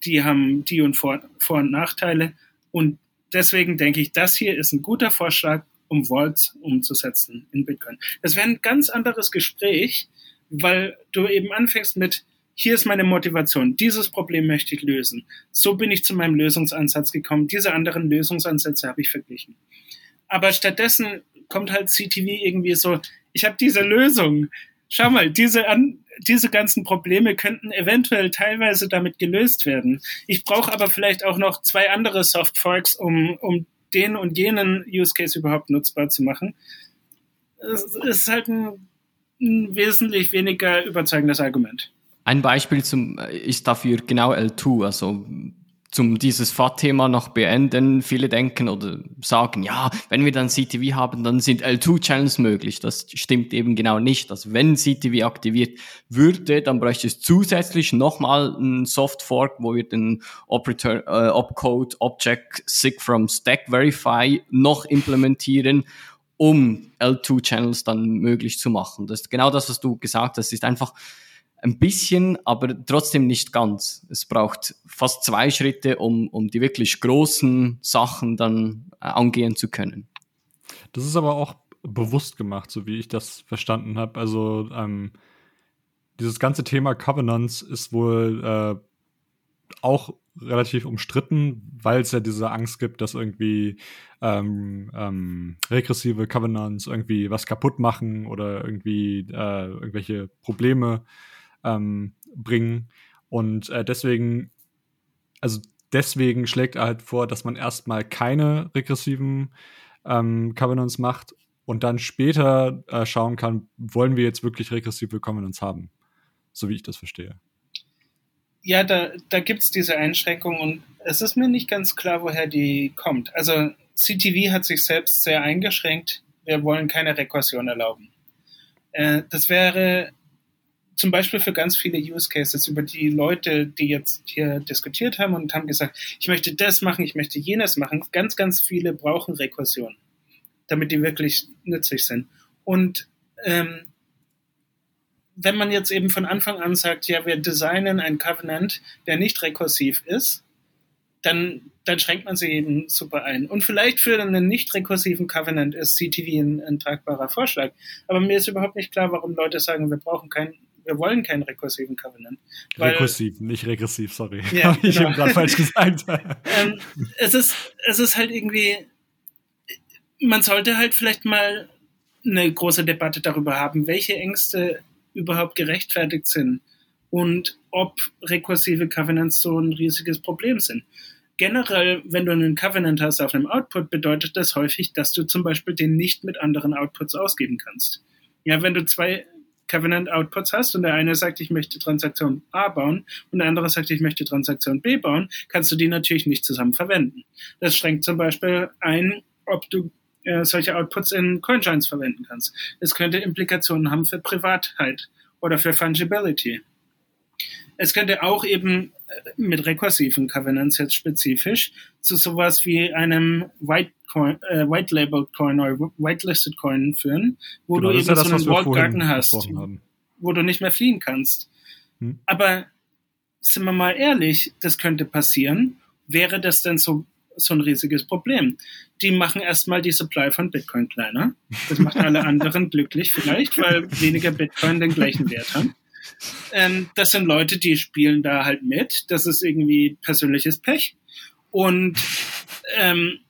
die haben die und Vor-, Vor und Nachteile. Und deswegen denke ich, das hier ist ein guter Vorschlag, um Vaults umzusetzen in Bitcoin. Das wäre ein ganz anderes Gespräch, weil du eben anfängst mit, hier ist meine Motivation, dieses Problem möchte ich lösen. So bin ich zu meinem Lösungsansatz gekommen. Diese anderen Lösungsansätze habe ich verglichen. Aber stattdessen kommt halt CTV irgendwie so, ich habe diese Lösung schau mal, diese, an, diese ganzen Probleme könnten eventuell teilweise damit gelöst werden. Ich brauche aber vielleicht auch noch zwei andere Softforks, um, um den und jenen Use Case überhaupt nutzbar zu machen. Es ist halt ein, ein wesentlich weniger überzeugendes Argument. Ein Beispiel zum, ist dafür genau L2, also zum dieses FAT-Thema noch beenden. Viele denken oder sagen, ja, wenn wir dann CTV haben, dann sind L2-Channels möglich. Das stimmt eben genau nicht. Also wenn CTV aktiviert würde, dann bräuchte es zusätzlich nochmal ein Soft Fork, wo wir den Operator, äh, Opcode Object Sig from Stack Verify noch implementieren um L2-Channels dann möglich zu machen. Das ist genau das, was du gesagt hast. Es ist einfach ein bisschen, aber trotzdem nicht ganz. Es braucht fast zwei Schritte, um, um die wirklich großen Sachen dann äh, angehen zu können. Das ist aber auch bewusst gemacht, so wie ich das verstanden habe. Also ähm, dieses ganze Thema Covenants ist wohl äh, auch relativ umstritten, weil es ja diese Angst gibt, dass irgendwie ähm, ähm, regressive Covenants irgendwie was kaputt machen oder irgendwie äh, irgendwelche Probleme ähm, bringen. Und äh, deswegen, also deswegen schlägt er halt vor, dass man erstmal keine regressiven ähm, Covenants macht und dann später äh, schauen kann, wollen wir jetzt wirklich regressive Covenants haben. So wie ich das verstehe. Ja, da, da gibt es diese Einschränkung und es ist mir nicht ganz klar, woher die kommt. Also CTV hat sich selbst sehr eingeschränkt. Wir wollen keine Rekursion erlauben. Äh, das wäre zum Beispiel für ganz viele Use Cases über die Leute, die jetzt hier diskutiert haben und haben gesagt, ich möchte das machen, ich möchte jenes machen. Ganz, ganz viele brauchen Rekursion, damit die wirklich nützlich sind. Und ähm, wenn man jetzt eben von Anfang an sagt, ja, wir designen ein Covenant, der nicht rekursiv ist, dann, dann schränkt man sich eben super ein. Und vielleicht für einen nicht rekursiven Covenant ist CTV ein, ein tragbarer Vorschlag. Aber mir ist überhaupt nicht klar, warum Leute sagen, wir brauchen keinen wir wollen keinen rekursiven Covenant. Weil, Rekursiv, nicht regressiv, sorry. Ja, Habe ich genau. gerade falsch gesagt. ähm, es, ist, es ist halt irgendwie, man sollte halt vielleicht mal eine große Debatte darüber haben, welche Ängste überhaupt gerechtfertigt sind und ob rekursive Covenants so ein riesiges Problem sind. Generell, wenn du einen Covenant hast auf einem Output, bedeutet das häufig, dass du zum Beispiel den nicht mit anderen Outputs ausgeben kannst. Ja, wenn du zwei Covenant Outputs hast und der eine sagt, ich möchte Transaktion A bauen und der andere sagt, ich möchte Transaktion B bauen, kannst du die natürlich nicht zusammen verwenden. Das schränkt zum Beispiel ein, ob du äh, solche Outputs in Coinjoins verwenden kannst. Es könnte Implikationen haben für Privatheit oder für Fungibility. Es könnte auch eben äh, mit rekursiven Covenants jetzt spezifisch zu sowas wie einem White, Coin, äh, White Labeled Coin oder Whitelisted Coin führen, wo genau, du eben ja das, so einen Walled Garden hast, wo du nicht mehr fliehen kannst. Hm. Aber sind wir mal ehrlich, das könnte passieren. Wäre das denn so, so ein riesiges Problem? Die machen erstmal die Supply von Bitcoin kleiner. Das macht alle anderen glücklich vielleicht, weil weniger Bitcoin den gleichen Wert haben. Ähm, das sind Leute, die spielen da halt mit. Das ist irgendwie persönliches Pech. Und ähm,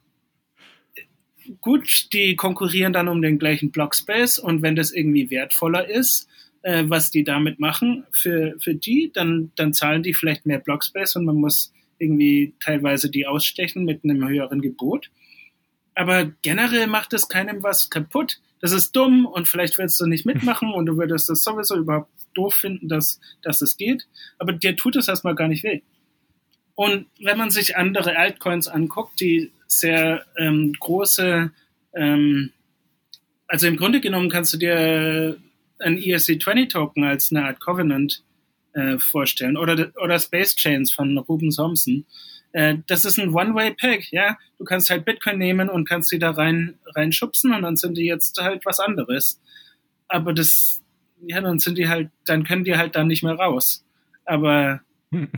gut, die konkurrieren dann um den gleichen Blockspace und wenn das irgendwie wertvoller ist, äh, was die damit machen für, für die, dann, dann zahlen die vielleicht mehr Blockspace und man muss irgendwie teilweise die ausstechen mit einem höheren Gebot. Aber generell macht es keinem was kaputt. Das ist dumm und vielleicht willst du nicht mitmachen und du würdest das sowieso überhaupt doof finden, dass, dass es geht. Aber dir tut es erstmal gar nicht weh. Und wenn man sich andere Altcoins anguckt, die sehr ähm, große, ähm, also im Grunde genommen kannst du dir ein ERC20-Token als eine Art Covenant äh, vorstellen oder, oder Space Chains von Ruben Thompson. Äh, das ist ein One-Way-Pack, ja. Du kannst halt Bitcoin nehmen und kannst sie da rein reinschubsen und dann sind die jetzt halt was anderes. Aber das, ja, dann sind die halt, dann können die halt dann nicht mehr raus. Aber hm.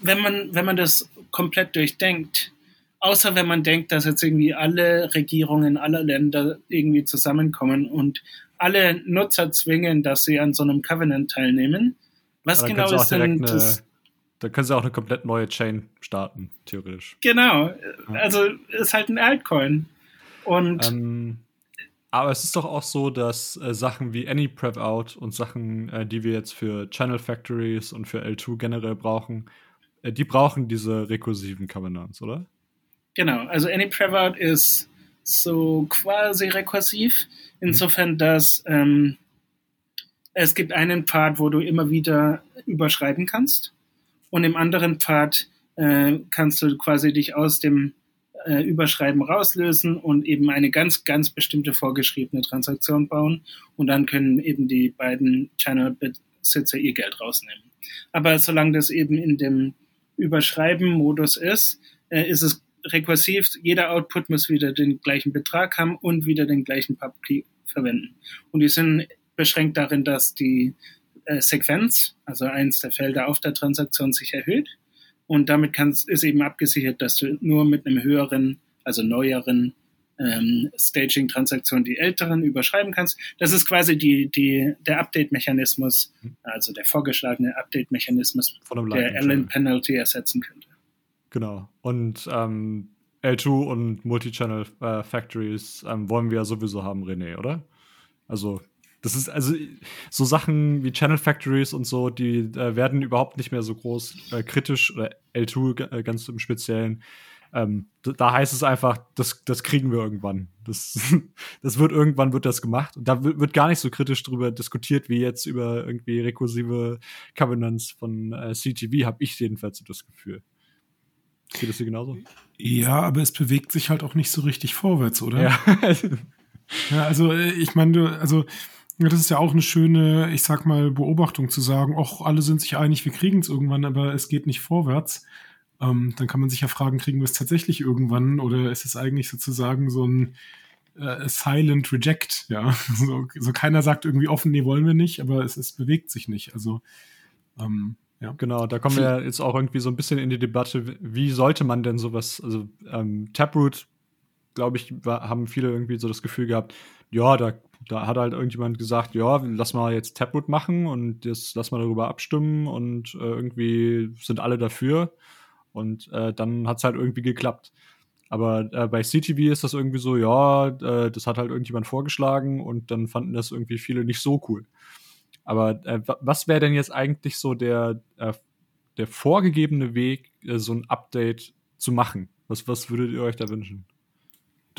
wenn man, wenn man das komplett durchdenkt, außer wenn man denkt, dass jetzt irgendwie alle Regierungen aller Länder irgendwie zusammenkommen und alle Nutzer zwingen, dass sie an so einem Covenant teilnehmen. Was genau ist denn das? Da können sie auch eine komplett neue Chain starten, theoretisch. Genau. Also ist halt ein Altcoin. Und ähm, aber es ist doch auch so, dass äh, Sachen wie AnyPrevOut und Sachen, äh, die wir jetzt für Channel Factories und für L2 generell brauchen, äh, die brauchen diese rekursiven Covenants, oder? Genau. Also AnyPrevOut ist so quasi rekursiv, insofern, mhm. dass ähm, es gibt einen Pfad, wo du immer wieder überschreiben kannst und im anderen Pfad äh, kannst du quasi dich aus dem äh, Überschreiben rauslösen und eben eine ganz, ganz bestimmte vorgeschriebene Transaktion bauen und dann können eben die beiden Channel-Besitzer ihr Geld rausnehmen. Aber solange das eben in dem Überschreiben-Modus ist, äh, ist es rekursiv. Jeder Output muss wieder den gleichen Betrag haben und wieder den gleichen Public verwenden. Und die sind beschränkt darin, dass die äh, Sequenz, also eins der Felder auf der Transaktion, sich erhöht. Und damit kannst, ist eben abgesichert, dass du nur mit einem höheren, also neueren ähm, Staging-Transaktionen die älteren überschreiben kannst. Das ist quasi die, die, der Update-Mechanismus, also der vorgeschlagene Update-Mechanismus, der Allen Penalty ersetzen könnte. Genau. Und ähm, L2 und Multichannel äh, Factories ähm, wollen wir ja sowieso haben, René, oder? Also das ist also so Sachen wie Channel Factories und so, die äh, werden überhaupt nicht mehr so groß äh, kritisch oder L2 äh, ganz im Speziellen. Ähm, da heißt es einfach, das, das kriegen wir irgendwann. Das, das wird irgendwann wird das gemacht. Und da wird, gar nicht so kritisch drüber diskutiert, wie jetzt über irgendwie rekursive Covenants von äh, CTV, habe ich jedenfalls so das Gefühl. Geht das hier genauso? Ja, aber es bewegt sich halt auch nicht so richtig vorwärts, oder? Ja. ja also äh, ich meine, also ja, das ist ja auch eine schöne, ich sag mal, Beobachtung zu sagen, ach, alle sind sich einig, wir kriegen es irgendwann, aber es geht nicht vorwärts. Ähm, dann kann man sich ja fragen, kriegen wir es tatsächlich irgendwann oder ist es eigentlich sozusagen so ein äh, Silent Reject, ja. So, so keiner sagt irgendwie offen, nee, wollen wir nicht, aber es, es bewegt sich nicht. Also ähm, ja. Genau, da kommen wir jetzt auch irgendwie so ein bisschen in die Debatte, wie sollte man denn sowas, also ähm, Taproot, glaube ich, war, haben viele irgendwie so das Gefühl gehabt, ja, da, da hat halt irgendjemand gesagt, ja, lass mal jetzt Taproot machen und jetzt lass mal darüber abstimmen und äh, irgendwie sind alle dafür und äh, dann hat es halt irgendwie geklappt. Aber äh, bei CTV ist das irgendwie so, ja, äh, das hat halt irgendjemand vorgeschlagen und dann fanden das irgendwie viele nicht so cool. Aber äh, was wäre denn jetzt eigentlich so der, äh, der vorgegebene Weg, so ein Update zu machen? Was, was würdet ihr euch da wünschen?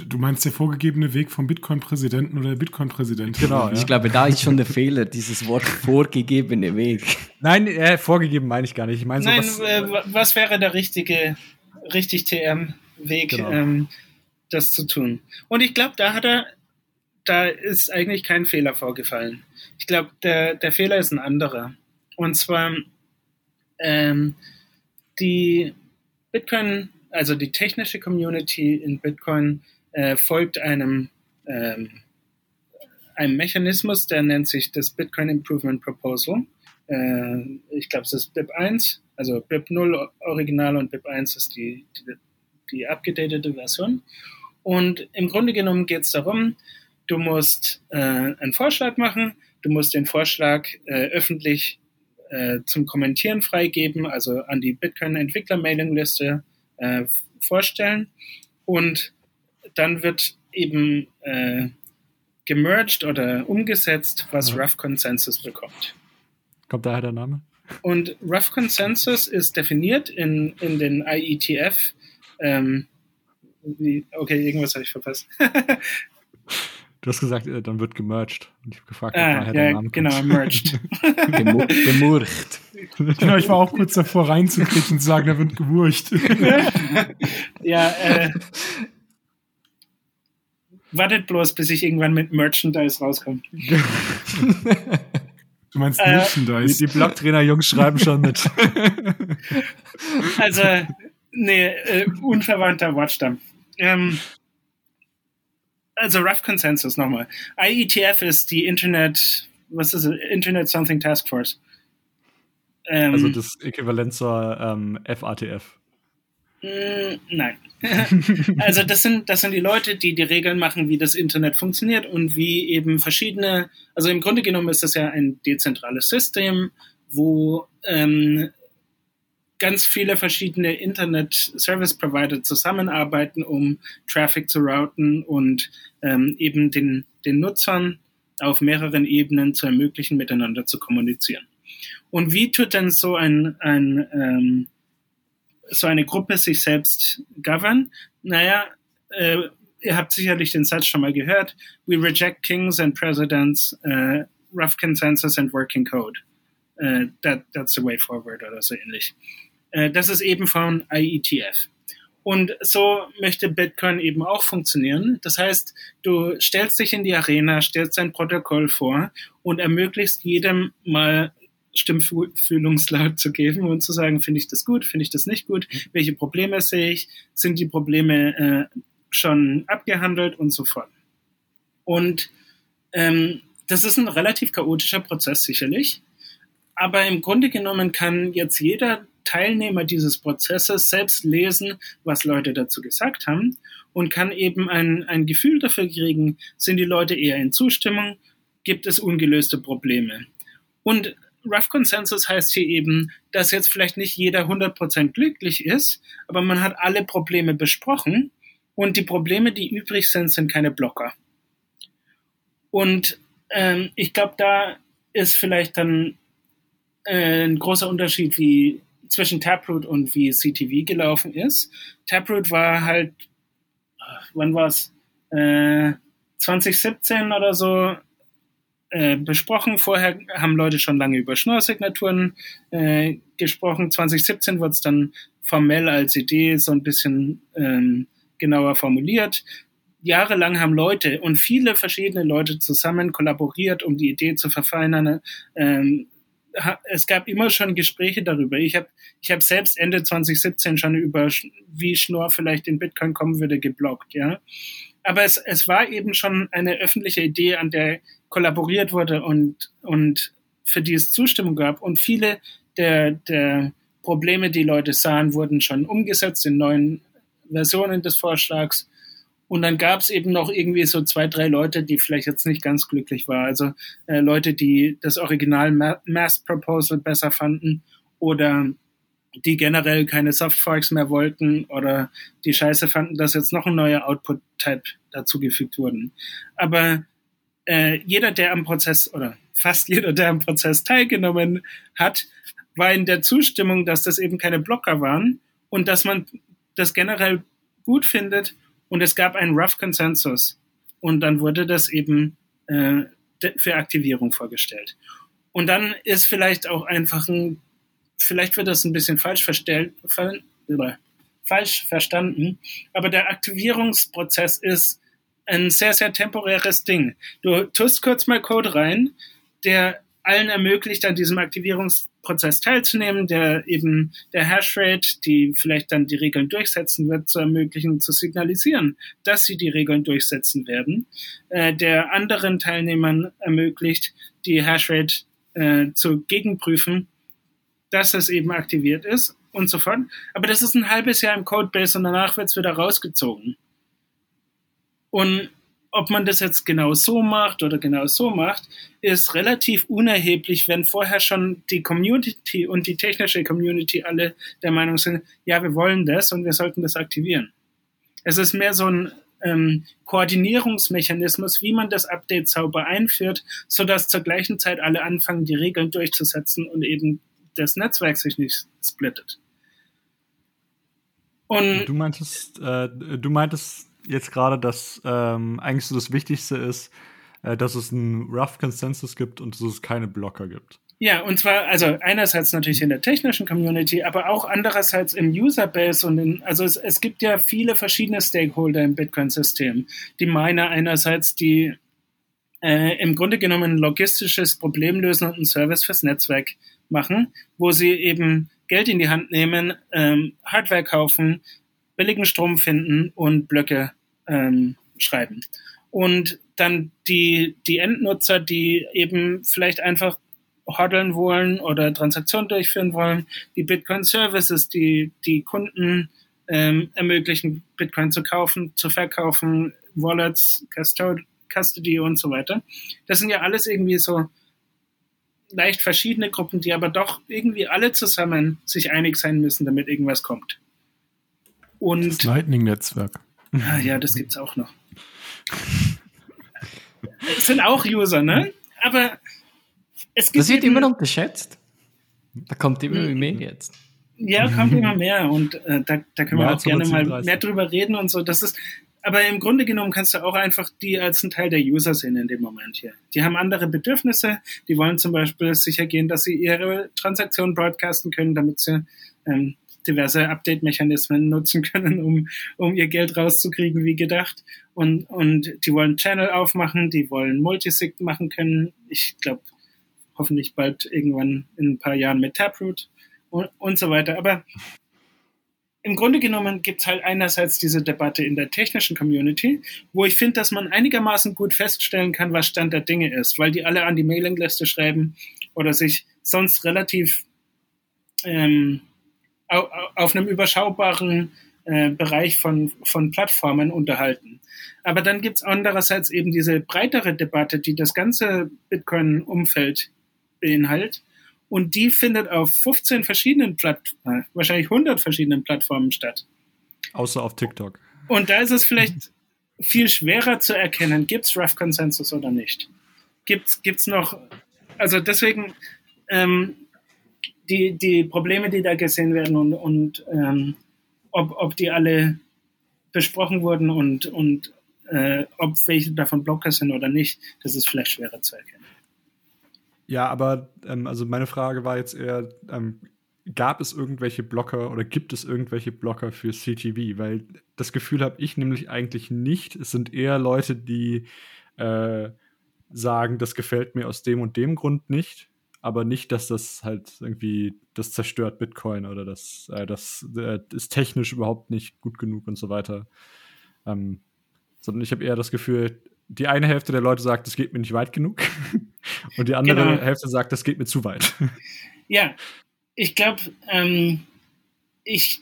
Du meinst der vorgegebene Weg vom Bitcoin-Präsidenten oder der Bitcoin-Präsidentin? Genau. Ich ja. glaube, da ist schon der Fehler, dieses Wort vorgegebene Weg. Nein, äh, vorgegeben meine ich gar nicht. Ich meine so, Nein, was, äh, was wäre der richtige, richtig TM-Weg, genau. ähm, das zu tun? Und ich glaube, da hat er, da ist eigentlich kein Fehler vorgefallen. Ich glaube, der, der Fehler ist ein anderer. Und zwar ähm, die Bitcoin, also die technische Community in Bitcoin äh, folgt einem, ähm, einem Mechanismus, der nennt sich das Bitcoin Improvement Proposal. Äh, ich glaube, es ist BIP 1, also BIP 0 Original und BIP 1 ist die, die, die abgedatete Version. Und im Grunde genommen geht es darum, du musst äh, einen Vorschlag machen, Du musst den Vorschlag äh, öffentlich äh, zum Kommentieren freigeben, also an die Bitcoin-Entwickler-Mailingliste äh, vorstellen. Und dann wird eben äh, gemerged oder umgesetzt, was ja. Rough Consensus bekommt. Kommt daher der Name? Und Rough Consensus ist definiert in, in den IETF. Ähm, wie, okay, irgendwas habe ich verpasst. Du hast gesagt, äh, dann wird gemerged. Und ich habe gefragt, ah, daher ja, der Name genau, kommt. merged. Gemurcht. Genau, ich war auch kurz davor reinzukriegen und zu sagen, da wird gewurcht. ja, äh, wartet bloß, bis ich irgendwann mit Merchandise rauskomme. Du meinst äh, Merchandise? Die, Blocktrainer-Jungs schreiben schon mit. also, nee, äh, unverwandter Wortstamm. Ähm, also Rough Consensus nochmal. IETF ist die Internet, was ist es? Internet Something Task Force. Ähm, also das Äquivalent zur ähm, FATF. Mm, nein. also das sind, das sind die Leute, die die Regeln machen, wie das Internet funktioniert und wie eben verschiedene, also im Grunde genommen ist das ja ein dezentrales System, wo ähm, ganz viele verschiedene Internet-Service-Provider zusammenarbeiten, um Traffic zu routen und ähm, eben den, den Nutzern auf mehreren Ebenen zu ermöglichen, miteinander zu kommunizieren. Und wie tut denn so ein, ein ähm, so eine Gruppe sich selbst govern? Naja, äh, ihr habt sicherlich den Satz schon mal gehört. We reject kings and presidents, uh, rough consensus and working code. Uh, that, that's the way forward oder so ähnlich. Uh, das ist eben von IETF. Und so möchte Bitcoin eben auch funktionieren. Das heißt, du stellst dich in die Arena, stellst dein Protokoll vor und ermöglicht jedem mal Stimmfühlungslaut zu geben und zu sagen, finde ich das gut, finde ich das nicht gut, welche Probleme sehe ich, sind die Probleme äh, schon abgehandelt und so fort. Und ähm, das ist ein relativ chaotischer Prozess sicherlich, aber im Grunde genommen kann jetzt jeder Teilnehmer dieses Prozesses selbst lesen, was Leute dazu gesagt haben und kann eben ein, ein Gefühl dafür kriegen, sind die Leute eher in Zustimmung, gibt es ungelöste Probleme. Und Rough Consensus heißt hier eben, dass jetzt vielleicht nicht jeder 100% glücklich ist, aber man hat alle Probleme besprochen und die Probleme, die übrig sind, sind keine Blocker. Und ähm, ich glaube, da ist vielleicht dann äh, ein großer Unterschied, wie zwischen Taproot und wie CTV gelaufen ist. Taproot war halt, wann war es? Äh, 2017 oder so äh, besprochen. Vorher haben Leute schon lange über Schnorr-Signaturen äh, gesprochen. 2017 wurde es dann formell als Idee so ein bisschen ähm, genauer formuliert. Jahrelang haben Leute und viele verschiedene Leute zusammen kollaboriert, um die Idee zu verfeinern. Ähm, es gab immer schon Gespräche darüber. Ich habe ich hab selbst Ende 2017 schon über, wie Schnorr vielleicht in Bitcoin kommen würde, geblockt, ja. Aber es, es war eben schon eine öffentliche Idee, an der kollaboriert wurde und, und für die es Zustimmung gab. Und viele der, der Probleme, die Leute sahen, wurden schon umgesetzt in neuen Versionen des Vorschlags. Und dann gab es eben noch irgendwie so zwei, drei Leute, die vielleicht jetzt nicht ganz glücklich waren. Also äh, Leute, die das Original Mass Proposal besser fanden oder die generell keine Softforks mehr wollten oder die Scheiße fanden, dass jetzt noch ein neuer Output-Type dazugefügt wurden. Aber äh, jeder, der am Prozess oder fast jeder, der am Prozess teilgenommen hat, war in der Zustimmung, dass das eben keine Blocker waren und dass man das generell gut findet. Und es gab einen Rough Consensus. Und dann wurde das eben äh, für Aktivierung vorgestellt. Und dann ist vielleicht auch einfach ein, vielleicht wird das ein bisschen falsch verstellt, falsch verstanden, aber der Aktivierungsprozess ist ein sehr, sehr temporäres Ding. Du tust kurz mal Code rein, der allen ermöglicht, an diesem Aktivierungsprozess teilzunehmen, der eben der Hashrate, die vielleicht dann die Regeln durchsetzen wird, zu ermöglichen, zu signalisieren, dass sie die Regeln durchsetzen werden, äh, der anderen Teilnehmern ermöglicht, die Hashrate äh, zu gegenprüfen, dass es eben aktiviert ist und so fort. Aber das ist ein halbes Jahr im Codebase und danach wird es wieder rausgezogen. Und ob man das jetzt genau so macht oder genau so macht, ist relativ unerheblich, wenn vorher schon die Community und die technische Community alle der Meinung sind, ja, wir wollen das und wir sollten das aktivieren. Es ist mehr so ein ähm, Koordinierungsmechanismus, wie man das Update sauber einführt, sodass zur gleichen Zeit alle anfangen, die Regeln durchzusetzen und eben das Netzwerk sich nicht splittet. Und du meintest, äh, du meintest jetzt gerade, dass ähm, eigentlich so das Wichtigste ist, äh, dass es einen Rough Consensus gibt und dass es keine Blocker gibt. Ja, und zwar, also einerseits natürlich in der technischen Community, aber auch andererseits im Userbase und in, also es, es gibt ja viele verschiedene Stakeholder im Bitcoin-System. Die Miner einerseits, die äh, im Grunde genommen ein logistisches Problem lösen und einen Service fürs Netzwerk machen, wo sie eben Geld in die Hand nehmen, ähm, Hardware kaufen, billigen Strom finden und Blöcke ähm, schreiben. Und dann die, die Endnutzer, die eben vielleicht einfach hodeln wollen oder Transaktionen durchführen wollen, die Bitcoin Services, die die Kunden ähm, ermöglichen, Bitcoin zu kaufen, zu verkaufen, Wallets, Custod Custody und so weiter. Das sind ja alles irgendwie so leicht verschiedene Gruppen, die aber doch irgendwie alle zusammen sich einig sein müssen, damit irgendwas kommt. Und das Lightning-Netzwerk. Ah, ja, das gibt's auch noch. Es sind auch User, ne? Aber es gibt. Das wird immer unterschätzt. Da kommt immer hm. mehr jetzt. Ja, kommt immer mehr und äh, da, da können wir auch gerne mal mehr drüber reden und so. Das ist, aber im Grunde genommen kannst du auch einfach die als ein Teil der User sehen in dem Moment hier. Die haben andere Bedürfnisse. Die wollen zum Beispiel sicher gehen, dass sie ihre Transaktionen broadcasten können, damit sie ähm, diverse Update-Mechanismen nutzen können, um, um ihr Geld rauszukriegen, wie gedacht. Und, und die wollen Channel aufmachen, die wollen Multisig machen können. Ich glaube, hoffentlich bald irgendwann in ein paar Jahren mit Taproot und, und so weiter. Aber im Grunde genommen gibt es halt einerseits diese Debatte in der technischen Community, wo ich finde, dass man einigermaßen gut feststellen kann, was Stand der Dinge ist, weil die alle an die Mailingliste schreiben oder sich sonst relativ ähm, auf einem überschaubaren äh, Bereich von, von Plattformen unterhalten. Aber dann gibt's andererseits eben diese breitere Debatte, die das ganze Bitcoin-Umfeld beinhaltet. Und die findet auf 15 verschiedenen Plattformen, wahrscheinlich 100 verschiedenen Plattformen statt. Außer auf TikTok. Und da ist es vielleicht viel schwerer zu erkennen, gibt's Rough Consensus oder nicht. Gibt's, gibt's noch, also deswegen, ähm, die, die Probleme, die da gesehen werden und, und ähm, ob, ob die alle besprochen wurden und, und äh, ob welche davon Blocker sind oder nicht, das ist vielleicht schwerer zu erkennen. Ja, aber ähm, also meine Frage war jetzt eher, ähm, gab es irgendwelche Blocker oder gibt es irgendwelche Blocker für CTV? Weil das Gefühl habe ich nämlich eigentlich nicht. Es sind eher Leute, die äh, sagen, das gefällt mir aus dem und dem Grund nicht aber nicht, dass das halt irgendwie, das zerstört Bitcoin oder das, äh, das äh, ist technisch überhaupt nicht gut genug und so weiter. Ähm, sondern ich habe eher das Gefühl, die eine Hälfte der Leute sagt, das geht mir nicht weit genug und die andere genau. Hälfte sagt, das geht mir zu weit. Ja, ich glaube, ähm, ich,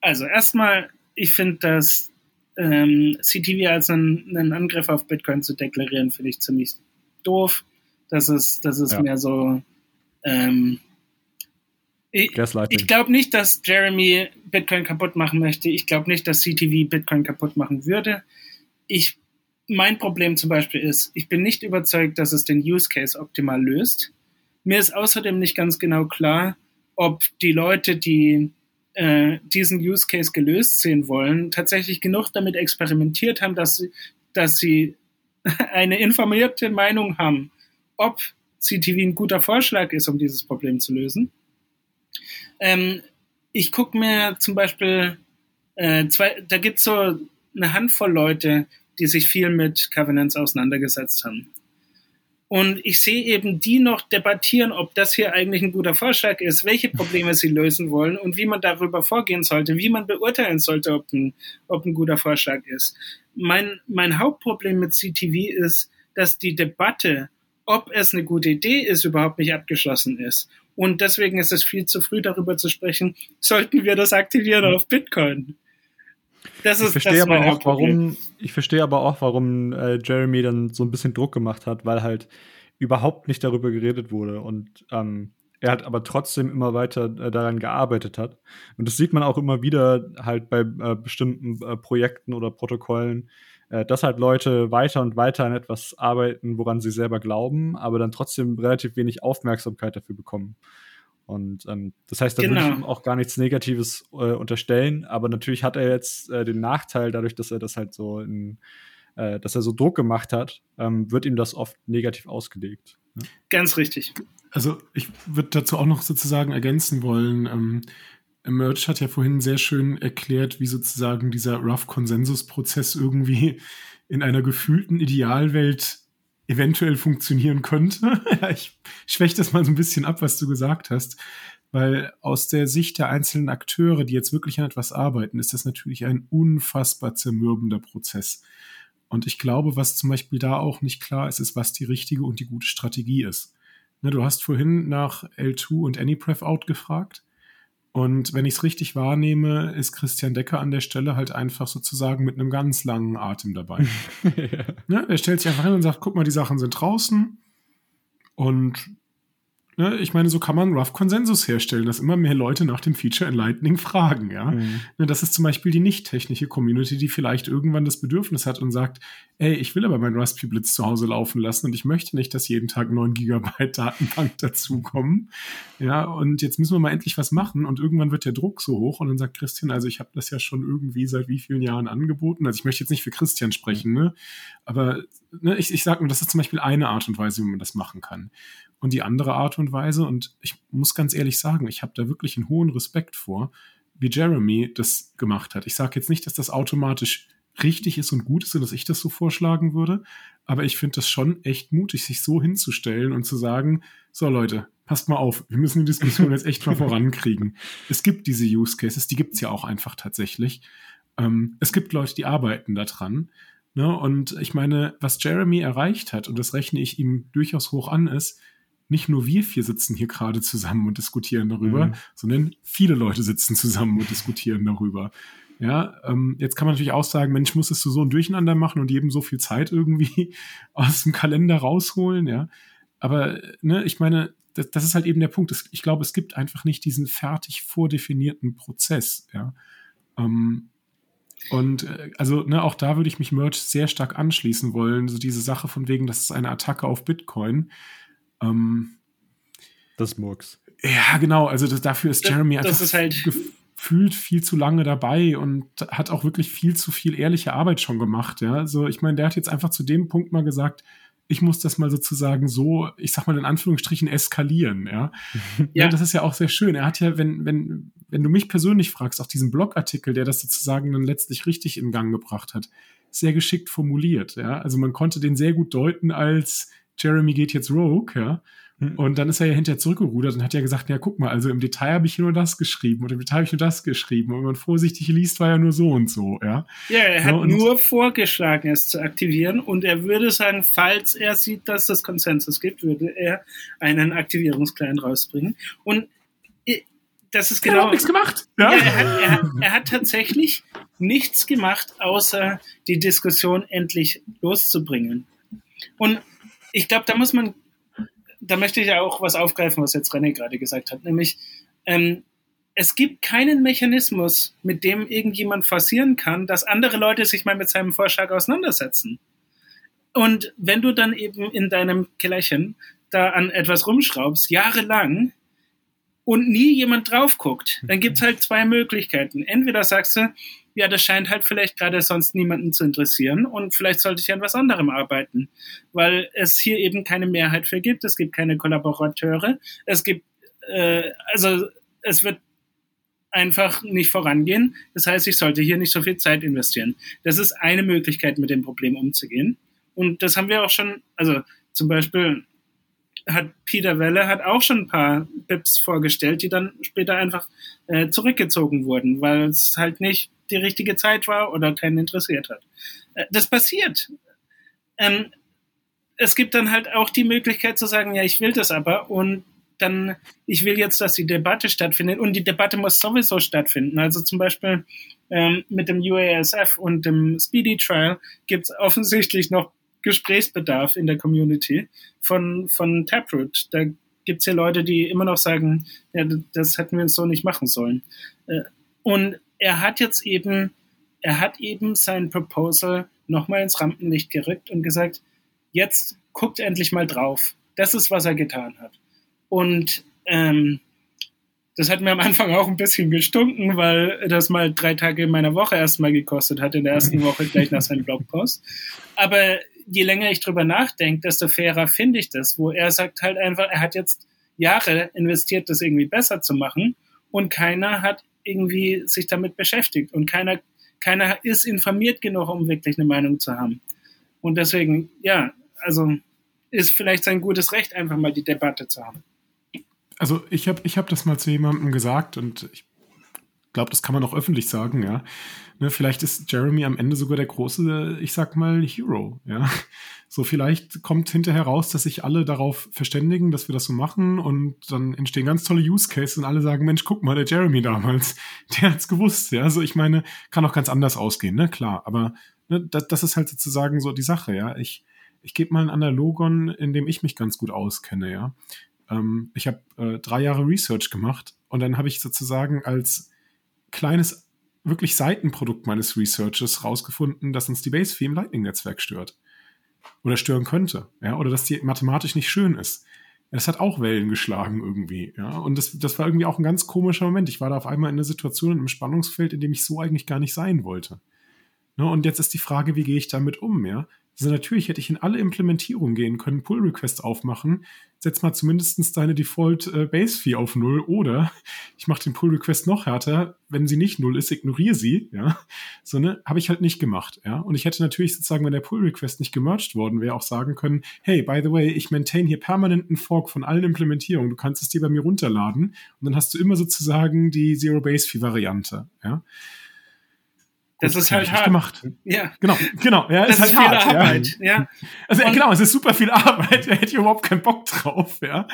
also erstmal, ich finde, dass ähm, CTV als einen, einen, Angriff auf Bitcoin zu deklarieren, finde ich ziemlich doof. Das ist, das ist ja. mehr so, ähm, ich, ich glaube nicht, dass Jeremy Bitcoin kaputt machen möchte. Ich glaube nicht, dass CTV Bitcoin kaputt machen würde. Ich, mein Problem zum Beispiel ist, ich bin nicht überzeugt, dass es den Use Case optimal löst. Mir ist außerdem nicht ganz genau klar, ob die Leute, die äh, diesen Use Case gelöst sehen wollen, tatsächlich genug damit experimentiert haben, dass sie, dass sie eine informierte Meinung haben, ob CTV ein guter Vorschlag ist, um dieses Problem zu lösen. Ähm, ich gucke mir zum Beispiel äh, zwei, da gibt es so eine Handvoll Leute, die sich viel mit Covenants auseinandergesetzt haben. Und ich sehe eben die noch debattieren, ob das hier eigentlich ein guter Vorschlag ist, welche Probleme sie lösen wollen und wie man darüber vorgehen sollte, wie man beurteilen sollte, ob ein, ob ein guter Vorschlag ist. Mein, mein Hauptproblem mit CTV ist, dass die Debatte, ob es eine gute Idee ist, überhaupt nicht abgeschlossen ist. Und deswegen ist es viel zu früh darüber zu sprechen, sollten wir das aktivieren auf Bitcoin. Das ist, ich verstehe aber auch, warum, ich verstehe aber auch, warum äh, Jeremy dann so ein bisschen Druck gemacht hat, weil halt überhaupt nicht darüber geredet wurde und ähm, er hat aber trotzdem immer weiter äh, daran gearbeitet hat. Und das sieht man auch immer wieder halt bei äh, bestimmten äh, Projekten oder Protokollen, äh, dass halt Leute weiter und weiter an etwas arbeiten, woran sie selber glauben, aber dann trotzdem relativ wenig Aufmerksamkeit dafür bekommen. Und ähm, das heißt, da genau. würde ich genau. ihm auch gar nichts Negatives äh, unterstellen, aber natürlich hat er jetzt äh, den Nachteil, dadurch, dass er das halt so in, äh, dass er so Druck gemacht hat, ähm, wird ihm das oft negativ ausgelegt. Ne? Ganz richtig. Also ich würde dazu auch noch sozusagen ergänzen wollen, ähm, Merch hat ja vorhin sehr schön erklärt, wie sozusagen dieser Rough-Konsensus-Prozess irgendwie in einer gefühlten Idealwelt eventuell funktionieren könnte. ich schwäche das mal so ein bisschen ab, was du gesagt hast, weil aus der Sicht der einzelnen Akteure, die jetzt wirklich an etwas arbeiten, ist das natürlich ein unfassbar zermürbender Prozess. Und ich glaube, was zum Beispiel da auch nicht klar ist, ist, was die richtige und die gute Strategie ist. Ne, du hast vorhin nach L2 und AnyPref Out gefragt. Und wenn ich es richtig wahrnehme, ist Christian Decker an der Stelle halt einfach sozusagen mit einem ganz langen Atem dabei. ja. ne? Er stellt sich einfach hin und sagt, guck mal, die Sachen sind draußen. Und Ne, ich meine, so kann man Rough Konsensus herstellen, dass immer mehr Leute nach dem Feature in Lightning fragen. Ja? Mhm. Ne, das ist zum Beispiel die nicht technische Community, die vielleicht irgendwann das Bedürfnis hat und sagt, ey, ich will aber meinen Raspberry Blitz zu Hause laufen lassen und ich möchte nicht, dass jeden Tag 9 Gigabyte Datenbank dazukommen. Ja, und jetzt müssen wir mal endlich was machen und irgendwann wird der Druck so hoch und dann sagt Christian, also ich habe das ja schon irgendwie seit wie vielen Jahren angeboten. Also ich möchte jetzt nicht für Christian sprechen, ne? aber ne, ich, ich sage nur, das ist zum Beispiel eine Art und Weise, wie man das machen kann und die andere Art und Weise. Und ich muss ganz ehrlich sagen, ich habe da wirklich einen hohen Respekt vor, wie Jeremy das gemacht hat. Ich sage jetzt nicht, dass das automatisch richtig ist und gut ist und dass ich das so vorschlagen würde, aber ich finde das schon echt mutig, sich so hinzustellen und zu sagen, so Leute, passt mal auf, wir müssen die Diskussion jetzt echt mal vorankriegen. Es gibt diese Use Cases, die gibt es ja auch einfach tatsächlich. Ähm, es gibt Leute, die arbeiten daran. Ne? Und ich meine, was Jeremy erreicht hat, und das rechne ich ihm durchaus hoch an, ist, nicht nur wir vier sitzen hier gerade zusammen und diskutieren darüber, mhm. sondern viele Leute sitzen zusammen und diskutieren darüber. Ja, ähm, jetzt kann man natürlich auch sagen, Mensch, musstest du so ein Durcheinander machen und jedem so viel Zeit irgendwie aus dem Kalender rausholen, ja. Aber, ne, ich meine, das, das ist halt eben der Punkt. Ich glaube, es gibt einfach nicht diesen fertig vordefinierten Prozess, ja. Ähm, und äh, also, ne, auch da würde ich mich Merch sehr stark anschließen wollen. So diese Sache von wegen, das ist eine Attacke auf Bitcoin. Ähm, das Murks. Ja, genau. Also das, dafür ist Jeremy das, einfach ist halt gefühlt viel zu lange dabei und hat auch wirklich viel zu viel ehrliche Arbeit schon gemacht. Ja, also ich meine, der hat jetzt einfach zu dem Punkt mal gesagt, ich muss das mal sozusagen so, ich sag mal in Anführungsstrichen, eskalieren, ja. ja. ja. das ist ja auch sehr schön. Er hat ja, wenn, wenn, wenn du mich persönlich fragst, auch diesen Blogartikel, der das sozusagen dann letztlich richtig in Gang gebracht hat, sehr geschickt formuliert, ja. Also man konnte den sehr gut deuten als Jeremy geht jetzt Rogue, ja. Hm. Und dann ist er ja hinterher zurückgerudert und hat ja gesagt, ja, guck mal, also im Detail habe ich nur das geschrieben und im Detail habe ich nur das geschrieben. Und wenn man vorsichtig liest, war ja nur so und so, ja. Ja, er hat ja, nur vorgeschlagen, es zu aktivieren und er würde sagen, falls er sieht, dass es Konsensus gibt, würde er einen Aktivierungsklein rausbringen. Und das ist genau. Er hat nichts gemacht. Ja. ja er, hat, er, hat, er hat tatsächlich nichts gemacht, außer die Diskussion endlich loszubringen. Und ich glaube, da muss man da möchte ich ja auch was aufgreifen, was jetzt René gerade gesagt hat, nämlich ähm, es gibt keinen Mechanismus, mit dem irgendjemand forcieren kann, dass andere Leute sich mal mit seinem Vorschlag auseinandersetzen. Und wenn du dann eben in deinem Kellerchen da an etwas rumschraubst, jahrelang, und nie jemand drauf guckt, dann gibt's halt zwei Möglichkeiten. Entweder sagst du, ja, das scheint halt vielleicht gerade sonst niemanden zu interessieren und vielleicht sollte ich an was anderem arbeiten, weil es hier eben keine Mehrheit für gibt, es gibt keine Kollaborateure, es gibt, äh, also es wird einfach nicht vorangehen. Das heißt, ich sollte hier nicht so viel Zeit investieren. Das ist eine Möglichkeit, mit dem Problem umzugehen. Und das haben wir auch schon, also zum Beispiel hat Peter Welle hat auch schon ein paar Bips vorgestellt, die dann später einfach äh, zurückgezogen wurden, weil es halt nicht die richtige Zeit war oder keinen interessiert hat. Äh, das passiert. Ähm, es gibt dann halt auch die Möglichkeit zu sagen, ja, ich will das aber und dann, ich will jetzt, dass die Debatte stattfindet und die Debatte muss sowieso stattfinden. Also zum Beispiel ähm, mit dem UASF und dem Speedy Trial gibt es offensichtlich noch Gesprächsbedarf in der Community von, von Taproot. Da gibt es ja Leute, die immer noch sagen, ja, das hätten wir so nicht machen sollen. Äh, und er hat jetzt eben, er hat eben sein Proposal nochmal ins Rampenlicht gerückt und gesagt, jetzt guckt endlich mal drauf. Das ist, was er getan hat. Und ähm, das hat mir am Anfang auch ein bisschen gestunken, weil das mal drei Tage in meiner Woche erstmal gekostet hat, in der ersten Woche gleich nach seinem Blogpost. Aber je länger ich drüber nachdenke, desto fairer finde ich das, wo er sagt halt einfach, er hat jetzt Jahre investiert, das irgendwie besser zu machen und keiner hat irgendwie sich damit beschäftigt und keiner, keiner ist informiert genug, um wirklich eine Meinung zu haben. Und deswegen, ja, also ist vielleicht sein gutes Recht, einfach mal die Debatte zu haben. Also ich habe ich hab das mal zu jemandem gesagt und ich glaube, das kann man auch öffentlich sagen, ja. Ne, vielleicht ist Jeremy am Ende sogar der große, ich sag mal, Hero, ja. So vielleicht kommt hinterher raus, dass sich alle darauf verständigen, dass wir das so machen und dann entstehen ganz tolle Use Cases und alle sagen, Mensch, guck mal, der Jeremy damals, der hat's gewusst, ja. Also ich meine, kann auch ganz anders ausgehen, ne, klar. Aber ne, das, das ist halt sozusagen so die Sache, ja. Ich, ich gebe mal ein Analogon, in dem ich mich ganz gut auskenne, ja. Ähm, ich habe äh, drei Jahre Research gemacht und dann habe ich sozusagen als kleines, wirklich Seitenprodukt meines Researches rausgefunden, dass uns die Base-Fee im Lightning-Netzwerk stört. Oder stören könnte. Ja, oder dass die mathematisch nicht schön ist. Das hat auch Wellen geschlagen irgendwie, ja. Und das, das war irgendwie auch ein ganz komischer Moment. Ich war da auf einmal in einer Situation, in einem Spannungsfeld, in dem ich so eigentlich gar nicht sein wollte. Ne? Und jetzt ist die Frage, wie gehe ich damit um, ja? Also natürlich hätte ich in alle Implementierungen gehen können, Pull Request aufmachen, setz mal zumindest deine Default äh, Base Fee auf null oder ich mache den Pull Request noch härter, wenn sie nicht null ist, ignoriere sie, ja. So ne, habe ich halt nicht gemacht, ja. Und ich hätte natürlich sozusagen, wenn der Pull Request nicht gemerged worden wäre, auch sagen können, hey, by the way, ich maintain hier permanenten Fork von allen Implementierungen, du kannst es dir bei mir runterladen und dann hast du immer sozusagen die Zero Base Fee Variante, ja. Das ist halt hart. Gemacht. Ja. Genau, genau. Ja, das ist, halt ist halt viel hart, Arbeit. Ja. ja. Also und genau, es ist super viel Arbeit. Da hätte ich überhaupt keinen Bock drauf. Ja.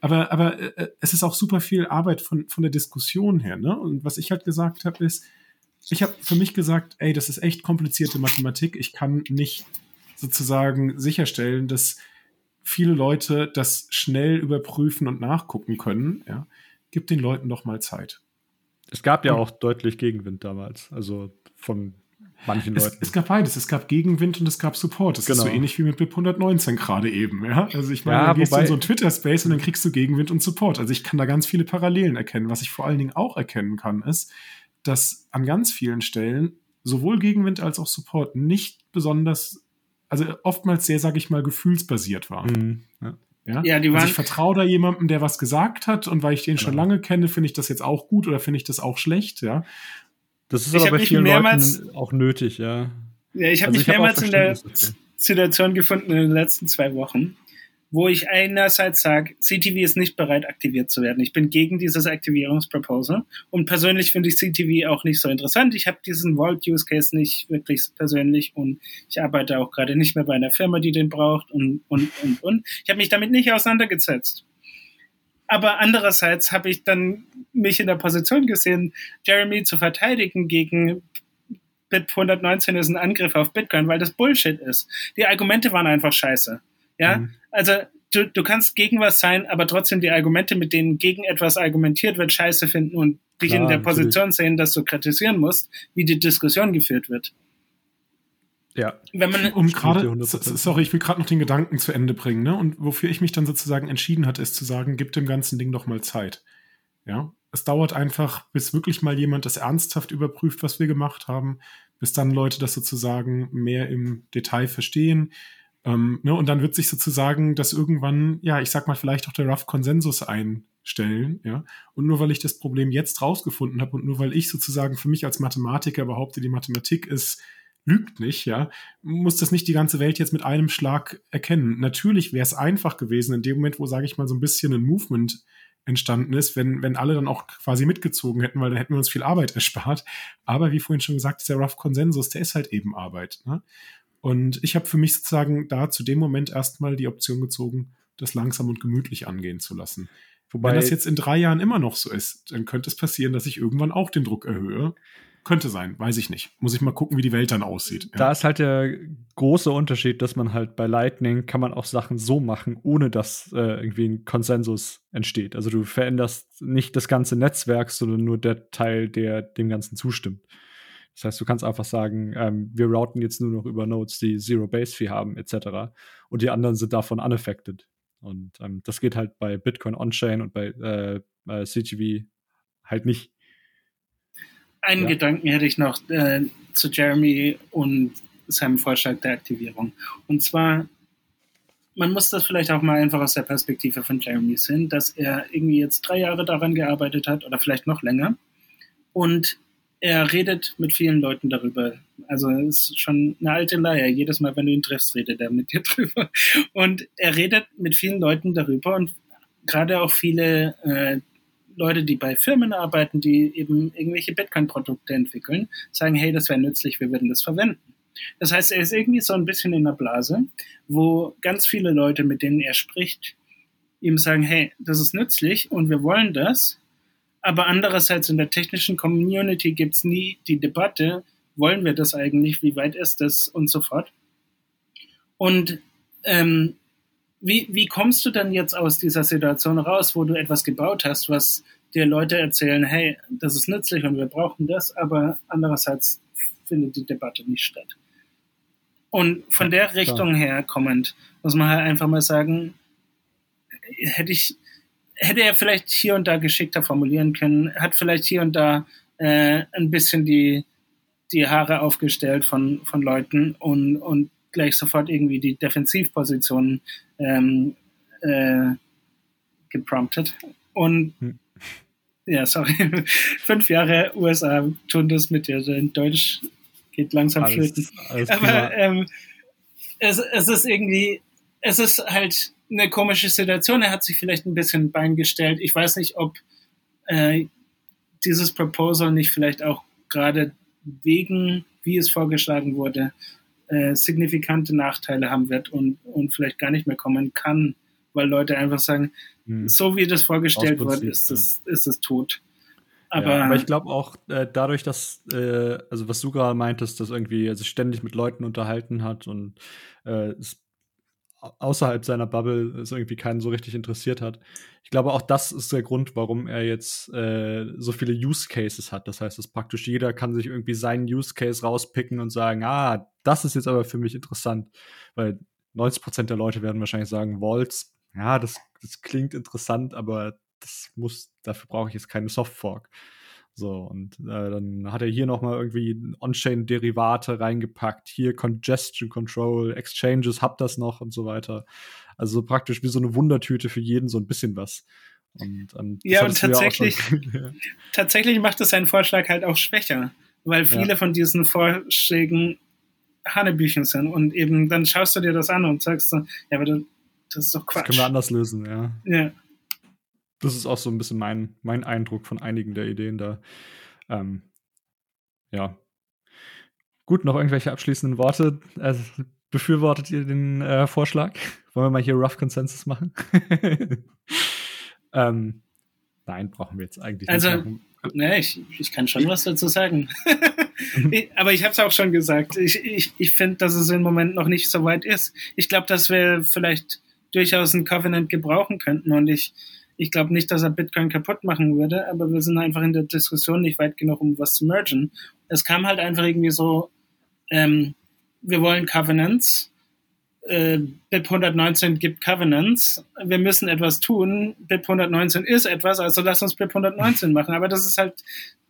Aber, aber äh, es ist auch super viel Arbeit von, von der Diskussion her. Ne? Und was ich halt gesagt habe, ist, ich habe für mich gesagt, ey, das ist echt komplizierte Mathematik. Ich kann nicht sozusagen sicherstellen, dass viele Leute das schnell überprüfen und nachgucken können. Ja. Gib den Leuten doch mal Zeit. Es gab ja auch deutlich Gegenwind damals. Also von manchen es, Leuten. Es gab beides. Es gab Gegenwind und es gab Support. Das genau. ist so genau. ähnlich wie mit BIP 119 gerade eben. Ja? Also ich meine, ja, du gehst in so ein Twitter-Space und dann kriegst du Gegenwind und Support. Also ich kann da ganz viele Parallelen erkennen. Was ich vor allen Dingen auch erkennen kann, ist, dass an ganz vielen Stellen sowohl Gegenwind als auch Support nicht besonders, also oftmals sehr, sage ich mal, gefühlsbasiert war. Mhm. Ja. Ja, ja die also waren also ich vertraue da jemandem, der was gesagt hat und weil ich den genau. schon lange kenne, finde ich das jetzt auch gut oder finde ich das auch schlecht, ja. Das ist ich aber bei vielen Leuten auch nötig, ja. Ja, ich habe also mich mehrmals in der Situation gefunden in den letzten zwei Wochen, wo ich einerseits sage, CTV ist nicht bereit, aktiviert zu werden. Ich bin gegen dieses Aktivierungsproposal und persönlich finde ich CTV auch nicht so interessant. Ich habe diesen Vault-Use-Case nicht wirklich persönlich und ich arbeite auch gerade nicht mehr bei einer Firma, die den braucht und, und, und, und. Ich habe mich damit nicht auseinandergesetzt. Aber andererseits habe ich dann mich in der Position gesehen, Jeremy zu verteidigen gegen BIP 119 ist ein Angriff auf Bitcoin, weil das Bullshit ist. Die Argumente waren einfach scheiße. Ja, mhm. also du, du kannst gegen was sein, aber trotzdem die Argumente, mit denen gegen etwas argumentiert wird, scheiße finden und dich Klar, in der Position natürlich. sehen, dass du kritisieren musst, wie die Diskussion geführt wird. Ja. Wenn man um gerade, sorry, ich will gerade noch den Gedanken zu Ende bringen, ne? Und wofür ich mich dann sozusagen entschieden hatte, ist zu sagen, gib dem ganzen Ding doch mal Zeit. Ja. Es dauert einfach, bis wirklich mal jemand das ernsthaft überprüft, was wir gemacht haben, bis dann Leute das sozusagen mehr im Detail verstehen. Ähm, ne? Und dann wird sich sozusagen das irgendwann, ja, ich sag mal, vielleicht auch der Rough Konsensus einstellen, ja. Und nur weil ich das Problem jetzt rausgefunden habe und nur weil ich sozusagen für mich als Mathematiker behaupte, die Mathematik ist lügt nicht, ja, muss das nicht die ganze Welt jetzt mit einem Schlag erkennen. Natürlich wäre es einfach gewesen, in dem Moment, wo, sage ich mal, so ein bisschen ein Movement entstanden ist, wenn, wenn alle dann auch quasi mitgezogen hätten, weil dann hätten wir uns viel Arbeit erspart. Aber wie vorhin schon gesagt, dieser Rough Konsensus, der ist halt eben Arbeit. Ne? Und ich habe für mich sozusagen da zu dem Moment erstmal die Option gezogen, das langsam und gemütlich angehen zu lassen. Wobei, Wenn das jetzt in drei Jahren immer noch so ist, dann könnte es passieren, dass ich irgendwann auch den Druck erhöhe könnte sein, weiß ich nicht. Muss ich mal gucken, wie die Welt dann aussieht. Ja. Da ist halt der große Unterschied, dass man halt bei Lightning kann man auch Sachen so machen, ohne dass äh, irgendwie ein Konsensus entsteht. Also du veränderst nicht das ganze Netzwerk, sondern nur der Teil, der dem Ganzen zustimmt. Das heißt, du kannst einfach sagen, ähm, wir routen jetzt nur noch über Nodes, die Zero Base Fee haben, etc. Und die anderen sind davon unaffected. Und ähm, das geht halt bei Bitcoin On-Chain und bei äh, äh CGV halt nicht. Einen ja. Gedanken hätte ich noch äh, zu Jeremy und seinem Vorschlag der Aktivierung. Und zwar, man muss das vielleicht auch mal einfach aus der Perspektive von Jeremy sehen, dass er irgendwie jetzt drei Jahre daran gearbeitet hat oder vielleicht noch länger. Und er redet mit vielen Leuten darüber. Also es ist schon eine alte Leier. Jedes Mal, wenn du ihn triffst, redet er mit dir drüber. Und er redet mit vielen Leuten darüber und gerade auch viele äh, Leute, die bei Firmen arbeiten, die eben irgendwelche Bitcoin-Produkte entwickeln, sagen, hey, das wäre nützlich, wir würden das verwenden. Das heißt, er ist irgendwie so ein bisschen in der Blase, wo ganz viele Leute, mit denen er spricht, ihm sagen, hey, das ist nützlich und wir wollen das. Aber andererseits in der technischen Community gibt es nie die Debatte, wollen wir das eigentlich, wie weit ist das und so fort. Und ähm, wie, wie kommst du denn jetzt aus dieser Situation raus, wo du etwas gebaut hast, was dir Leute erzählen, hey, das ist nützlich und wir brauchen das, aber andererseits findet die Debatte nicht statt. Und von der Richtung her kommend, muss man halt einfach mal sagen, hätte ich, hätte er vielleicht hier und da geschickter formulieren können, hat vielleicht hier und da äh, ein bisschen die, die Haare aufgestellt von, von Leuten und, und gleich sofort irgendwie die Defensivpositionen ähm, äh, gepromptet. Und hm. ja, sorry, fünf Jahre USA tun das mit dir. In Deutsch geht langsam flöten. Aber ähm, es, es ist irgendwie, es ist halt eine komische Situation. Er hat sich vielleicht ein bisschen Bein gestellt. Ich weiß nicht, ob äh, dieses Proposal nicht vielleicht auch gerade wegen, wie es vorgeschlagen wurde, äh, signifikante Nachteile haben wird und, und vielleicht gar nicht mehr kommen kann, weil Leute einfach sagen, hm. so wie das vorgestellt wird, ist es, ist es tot. Aber, ja, aber ich glaube auch äh, dadurch, dass, äh, also was du gerade meintest, dass irgendwie er sich ständig mit Leuten unterhalten hat und äh, es außerhalb seiner Bubble es irgendwie keinen so richtig interessiert hat. Ich glaube, auch das ist der Grund, warum er jetzt äh, so viele Use Cases hat. Das heißt, dass praktisch jeder kann sich irgendwie seinen Use Case rauspicken und sagen, ah, das ist jetzt aber für mich interessant. Weil 90% der Leute werden wahrscheinlich sagen, Vaults, ja, das, das klingt interessant, aber das muss, dafür brauche ich jetzt keine Softfork. So, und äh, dann hat er hier nochmal irgendwie On-Chain-Derivate reingepackt, hier Congestion Control, Exchanges, habt das noch und so weiter. Also praktisch wie so eine Wundertüte für jeden so ein bisschen was. Und, ähm, ja, und tatsächlich, schon, tatsächlich macht es seinen Vorschlag halt auch schwächer, weil viele ja. von diesen Vorschlägen Hanebüchen sind und eben dann schaust du dir das an und sagst so, ja, aber das ist doch Quatsch. Das können wir anders lösen, ja. Ja. Das ist auch so ein bisschen mein, mein Eindruck von einigen der Ideen da. Ähm, ja. Gut, noch irgendwelche abschließenden Worte? Also, befürwortet ihr den äh, Vorschlag? Wollen wir mal hier Rough Consensus machen? ähm, nein, brauchen wir jetzt eigentlich also, nicht. Also, ne, ich, ich kann schon was dazu sagen. aber ich habe es auch schon gesagt. Ich, ich, ich finde, dass es im Moment noch nicht so weit ist. Ich glaube, dass wir vielleicht durchaus ein Covenant gebrauchen könnten und ich, ich glaube nicht, dass er Bitcoin kaputt machen würde, aber wir sind einfach in der Diskussion nicht weit genug, um was zu mergen. Es kam halt einfach irgendwie so, ähm, wir wollen Covenants, äh, BIP 119 gibt Covenants, wir müssen etwas tun, BIP 119 ist etwas, also lass uns BIP 119 machen. Aber das ist halt,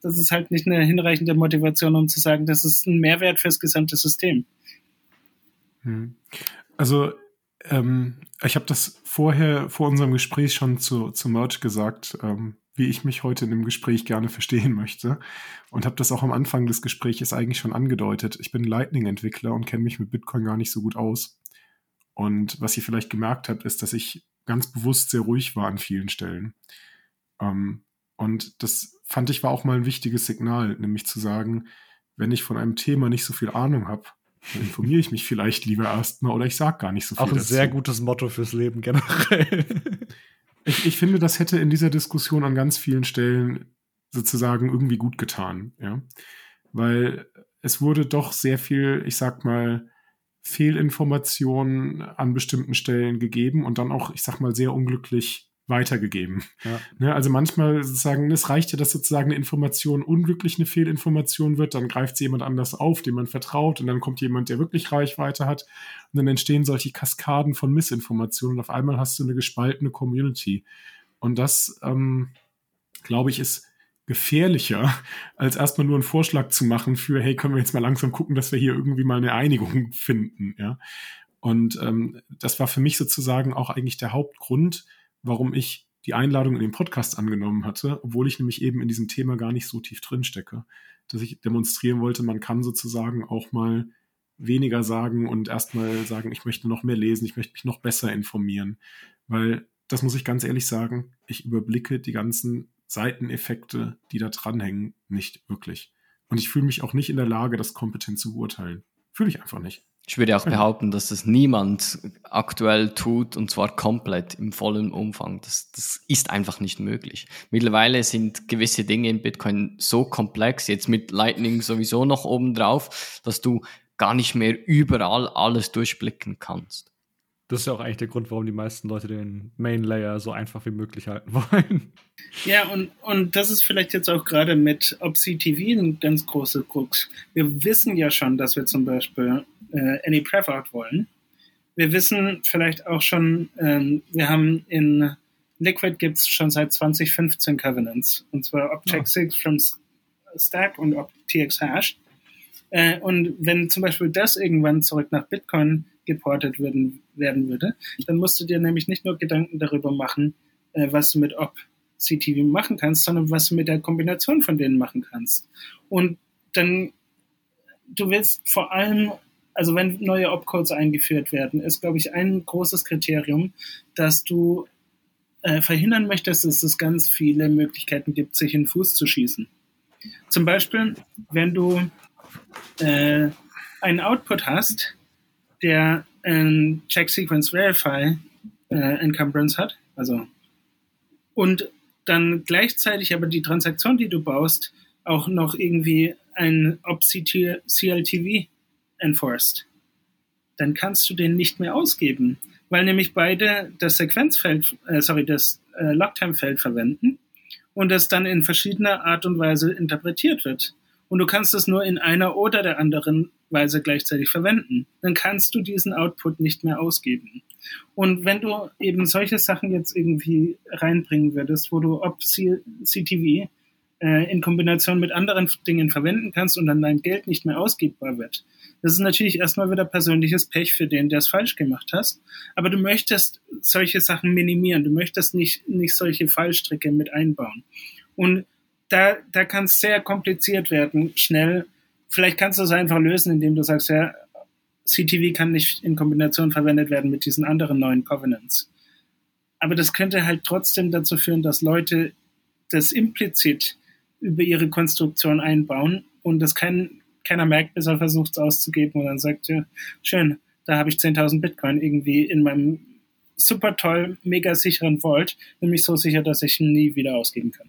das ist halt nicht eine hinreichende Motivation, um zu sagen, das ist ein Mehrwert fürs gesamte System. Hm. Also ähm, ich habe das vorher, vor unserem Gespräch schon zu, zu Merch gesagt, ähm, wie ich mich heute in dem Gespräch gerne verstehen möchte. Und habe das auch am Anfang des Gesprächs eigentlich schon angedeutet. Ich bin Lightning-Entwickler und kenne mich mit Bitcoin gar nicht so gut aus. Und was ihr vielleicht gemerkt habt, ist, dass ich ganz bewusst sehr ruhig war an vielen Stellen. Ähm, und das fand ich war auch mal ein wichtiges Signal, nämlich zu sagen, wenn ich von einem Thema nicht so viel Ahnung habe, dann informiere ich mich vielleicht lieber erstmal oder ich sage gar nicht so viel. Auch ein dazu. sehr gutes Motto fürs Leben generell. ich, ich finde, das hätte in dieser Diskussion an ganz vielen Stellen sozusagen irgendwie gut getan, ja. Weil es wurde doch sehr viel, ich sag mal, Fehlinformationen an bestimmten Stellen gegeben und dann auch, ich sag mal, sehr unglücklich weitergegeben. Ja. Ne, also manchmal sozusagen, es reicht ja, dass sozusagen eine Information unglücklich eine Fehlinformation wird, dann greift sie jemand anders auf, dem man vertraut und dann kommt jemand, der wirklich Reichweite hat und dann entstehen solche Kaskaden von Missinformationen und auf einmal hast du eine gespaltene Community. Und das, ähm, glaube ich, ist gefährlicher, als erstmal nur einen Vorschlag zu machen für, hey, können wir jetzt mal langsam gucken, dass wir hier irgendwie mal eine Einigung finden, ja. Und ähm, das war für mich sozusagen auch eigentlich der Hauptgrund, warum ich die Einladung in den Podcast angenommen hatte, obwohl ich nämlich eben in diesem Thema gar nicht so tief drin stecke, dass ich demonstrieren wollte, man kann sozusagen auch mal weniger sagen und erstmal sagen, ich möchte noch mehr lesen, ich möchte mich noch besser informieren, weil das muss ich ganz ehrlich sagen, ich überblicke die ganzen Seiteneffekte, die da dranhängen, nicht wirklich. Und ich fühle mich auch nicht in der Lage, das kompetent zu beurteilen. Fühle ich einfach nicht. Ich würde auch behaupten, dass das niemand aktuell tut und zwar komplett im vollen Umfang. Das, das ist einfach nicht möglich. Mittlerweile sind gewisse Dinge in Bitcoin so komplex, jetzt mit Lightning sowieso noch oben drauf, dass du gar nicht mehr überall alles durchblicken kannst. Das ist ja auch eigentlich der Grund, warum die meisten Leute den Main Layer so einfach wie möglich halten wollen. Ja, und, und das ist vielleicht jetzt auch gerade mit OpCTV ein ganz großer Krux. Wir wissen ja schon, dass wir zum Beispiel äh, Any Prevout wollen. Wir wissen vielleicht auch schon, ähm, wir haben in Liquid gibt es schon seit 2015 Covenants. Und zwar Object6 ja. from Stack und TX Hash. Äh, und wenn zum Beispiel das irgendwann zurück nach Bitcoin geportet werden, werden würde, dann musst du dir nämlich nicht nur Gedanken darüber machen, äh, was du mit Op CTV machen kannst, sondern was du mit der Kombination von denen machen kannst. Und dann, du willst vor allem, also wenn neue Opcodes eingeführt werden, ist, glaube ich, ein großes Kriterium, dass du äh, verhindern möchtest, dass es ganz viele Möglichkeiten gibt, sich in den Fuß zu schießen. Zum Beispiel, wenn du äh, einen Output hast, der ein Check Sequence Verify äh, Encumbrance hat, also und dann gleichzeitig aber die Transaktion, die du baust, auch noch irgendwie ein OP-CLTV enforced, dann kannst du den nicht mehr ausgeben, weil nämlich beide das Sequenzfeld, äh, sorry, das äh, Locktime-Feld verwenden und das dann in verschiedener Art und Weise interpretiert wird. Und du kannst es nur in einer oder der anderen Weise gleichzeitig verwenden. Dann kannst du diesen Output nicht mehr ausgeben. Und wenn du eben solche Sachen jetzt irgendwie reinbringen würdest, wo du ob CTV äh, in Kombination mit anderen Dingen verwenden kannst und dann dein Geld nicht mehr ausgebbar wird, das ist natürlich erstmal wieder persönliches Pech für den, der es falsch gemacht hast. Aber du möchtest solche Sachen minimieren. Du möchtest nicht, nicht solche Fallstricke mit einbauen. Und da, da kann es sehr kompliziert werden, schnell vielleicht kannst du es einfach lösen, indem du sagst, ja, CTV kann nicht in Kombination verwendet werden mit diesen anderen neuen Covenants. Aber das könnte halt trotzdem dazu führen, dass Leute das implizit über ihre Konstruktion einbauen. Und das kein, keiner merkt, bis er versucht es auszugeben. Und dann sagt, ja, schön, da habe ich 10.000 Bitcoin irgendwie in meinem super toll, mega sicheren Vault, nämlich so sicher, dass ich ihn nie wieder ausgeben kann.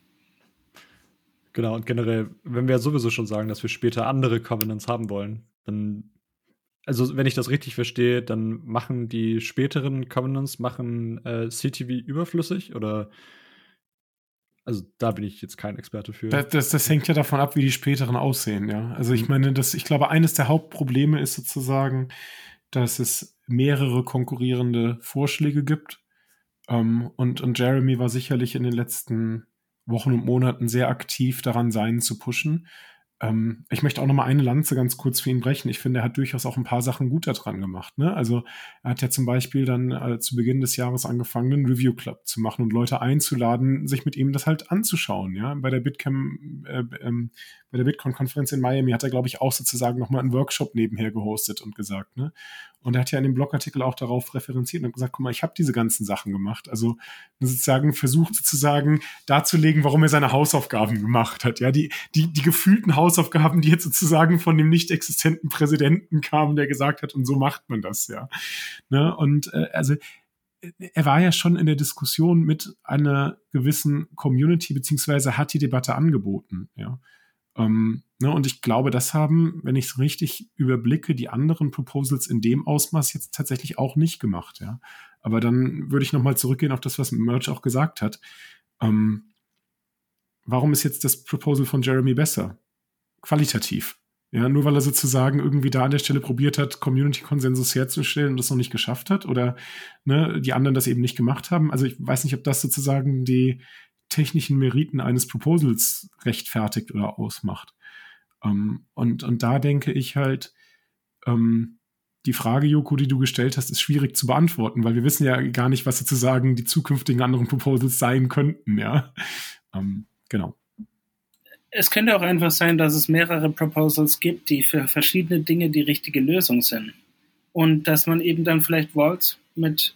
Genau, und generell, wenn wir sowieso schon sagen, dass wir später andere Covenants haben wollen, dann, also wenn ich das richtig verstehe, dann machen die späteren Covenants, machen äh, CTV überflüssig oder also da bin ich jetzt kein Experte für. Das, das, das, hängt ja davon ab, wie die späteren aussehen, ja. Also ich mhm. meine, das, ich glaube, eines der Hauptprobleme ist sozusagen, dass es mehrere konkurrierende Vorschläge gibt. Ähm, und, und Jeremy war sicherlich in den letzten Wochen und Monaten sehr aktiv daran sein zu pushen. Ähm, ich möchte auch noch mal eine Lanze ganz kurz für ihn brechen. Ich finde, er hat durchaus auch ein paar Sachen gut daran gemacht. Ne? Also er hat ja zum Beispiel dann äh, zu Beginn des Jahres angefangen, einen Review Club zu machen und Leute einzuladen, sich mit ihm das halt anzuschauen. Ja, bei der Bitcam, äh, ähm, bei der Bitcoin-Konferenz in Miami hat er, glaube ich, auch sozusagen noch mal einen Workshop nebenher gehostet und gesagt. Ne? Und er hat ja in dem Blogartikel auch darauf referenziert und gesagt, guck mal, ich habe diese ganzen Sachen gemacht. Also sozusagen versucht sozusagen darzulegen, warum er seine Hausaufgaben gemacht hat. Ja, die, die, die gefühlten Hausaufgaben, die jetzt sozusagen von dem nicht existenten Präsidenten kamen, der gesagt hat, und so macht man das, ja. Ne? Und äh, also er war ja schon in der Diskussion mit einer gewissen Community, beziehungsweise hat die Debatte angeboten, ja. Ähm, ne, und ich glaube, das haben, wenn ich es richtig überblicke, die anderen Proposals in dem Ausmaß jetzt tatsächlich auch nicht gemacht. Ja. Aber dann würde ich nochmal zurückgehen auf das, was Merch auch gesagt hat. Ähm, warum ist jetzt das Proposal von Jeremy besser? Qualitativ. Ja, nur weil er sozusagen irgendwie da an der Stelle probiert hat, Community-Konsensus herzustellen und das noch nicht geschafft hat oder ne, die anderen das eben nicht gemacht haben. Also ich weiß nicht, ob das sozusagen die, technischen Meriten eines Proposals rechtfertigt oder ausmacht. Ähm, und, und da denke ich halt, ähm, die Frage, Joko, die du gestellt hast, ist schwierig zu beantworten, weil wir wissen ja gar nicht, was sozusagen die zukünftigen anderen Proposals sein könnten, ja. Ähm, genau. Es könnte auch einfach sein, dass es mehrere Proposals gibt, die für verschiedene Dinge die richtige Lösung sind. Und dass man eben dann vielleicht Vaults mit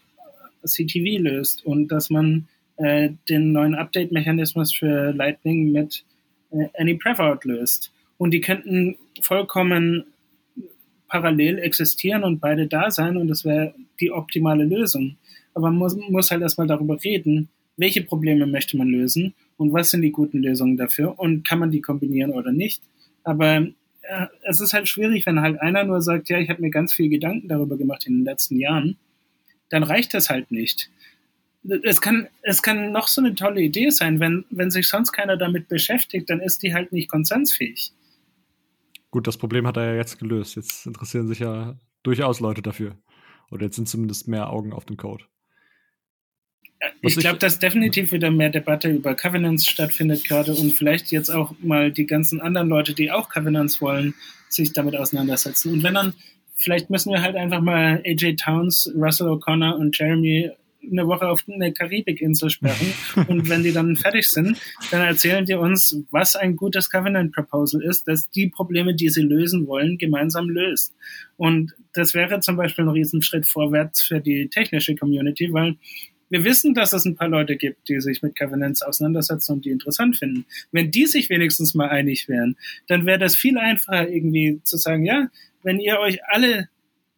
CTV löst und dass man äh, den neuen Update-Mechanismus für Lightning mit äh, AnyPrevout löst. Und die könnten vollkommen parallel existieren und beide da sein und das wäre die optimale Lösung. Aber man muss, muss halt erstmal darüber reden, welche Probleme möchte man lösen und was sind die guten Lösungen dafür und kann man die kombinieren oder nicht. Aber äh, es ist halt schwierig, wenn halt einer nur sagt, ja, ich habe mir ganz viel Gedanken darüber gemacht in den letzten Jahren, dann reicht das halt nicht es kann, es kann noch so eine tolle Idee sein, wenn, wenn sich sonst keiner damit beschäftigt, dann ist die halt nicht konsensfähig. Gut, das Problem hat er ja jetzt gelöst. Jetzt interessieren sich ja durchaus Leute dafür. Oder jetzt sind zumindest mehr Augen auf dem Code. Was ich glaube, dass definitiv wieder mehr Debatte über Covenants stattfindet gerade und vielleicht jetzt auch mal die ganzen anderen Leute, die auch Covenants wollen, sich damit auseinandersetzen. Und wenn dann, vielleicht müssen wir halt einfach mal AJ Towns, Russell O'Connor und Jeremy eine Woche auf eine Karibikinsel sperren und wenn die dann fertig sind, dann erzählen die uns, was ein gutes Covenant Proposal ist, das die Probleme, die sie lösen wollen, gemeinsam löst. Und das wäre zum Beispiel ein Riesenschritt vorwärts für die technische Community, weil wir wissen, dass es ein paar Leute gibt, die sich mit Covenants auseinandersetzen und die interessant finden. Wenn die sich wenigstens mal einig wären, dann wäre das viel einfacher irgendwie zu sagen, ja, wenn ihr euch alle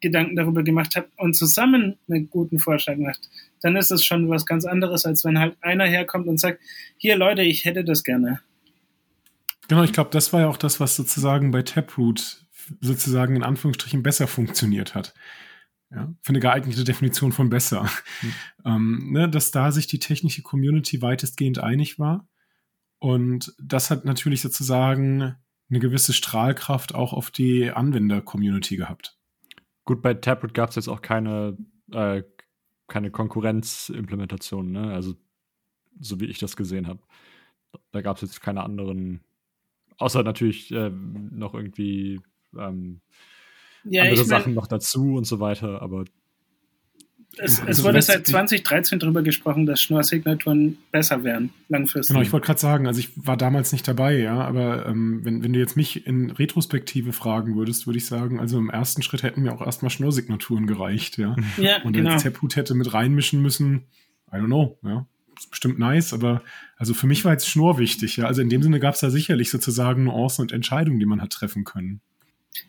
Gedanken darüber gemacht habt und zusammen einen guten Vorschlag macht, dann ist es schon was ganz anderes, als wenn halt einer herkommt und sagt, hier Leute, ich hätte das gerne. Genau, ich glaube, das war ja auch das, was sozusagen bei Taproot sozusagen in Anführungsstrichen besser funktioniert hat. Ja, für eine geeignete Definition von besser. Mhm. Ähm, ne, dass da sich die technische Community weitestgehend einig war. Und das hat natürlich sozusagen eine gewisse Strahlkraft auch auf die Anwender-Community gehabt. Gut, bei Taproot gab es jetzt auch keine, äh, keine Konkurrenzimplementation, ne? Also, so wie ich das gesehen habe. Da gab es jetzt keine anderen, außer natürlich äh, noch irgendwie ähm, ja, andere Sachen noch dazu und so weiter, aber es, es wurde seit 2013 darüber gesprochen, dass Schnorr-Signaturen besser wären, langfristig. Genau, ich wollte gerade sagen, also ich war damals nicht dabei, ja, aber ähm, wenn, wenn du jetzt mich in Retrospektive fragen würdest, würde ich sagen, also im ersten Schritt hätten mir auch erstmal Schnorr-Signaturen gereicht, ja. ja Und genau. als Taproot hätte mit reinmischen müssen, I don't know, ja. Ist bestimmt nice, aber also für mich war jetzt Schnur wichtig, ja. Also in dem Sinne gab es da sicherlich sozusagen Nuancen und Entscheidungen, die man hat treffen können.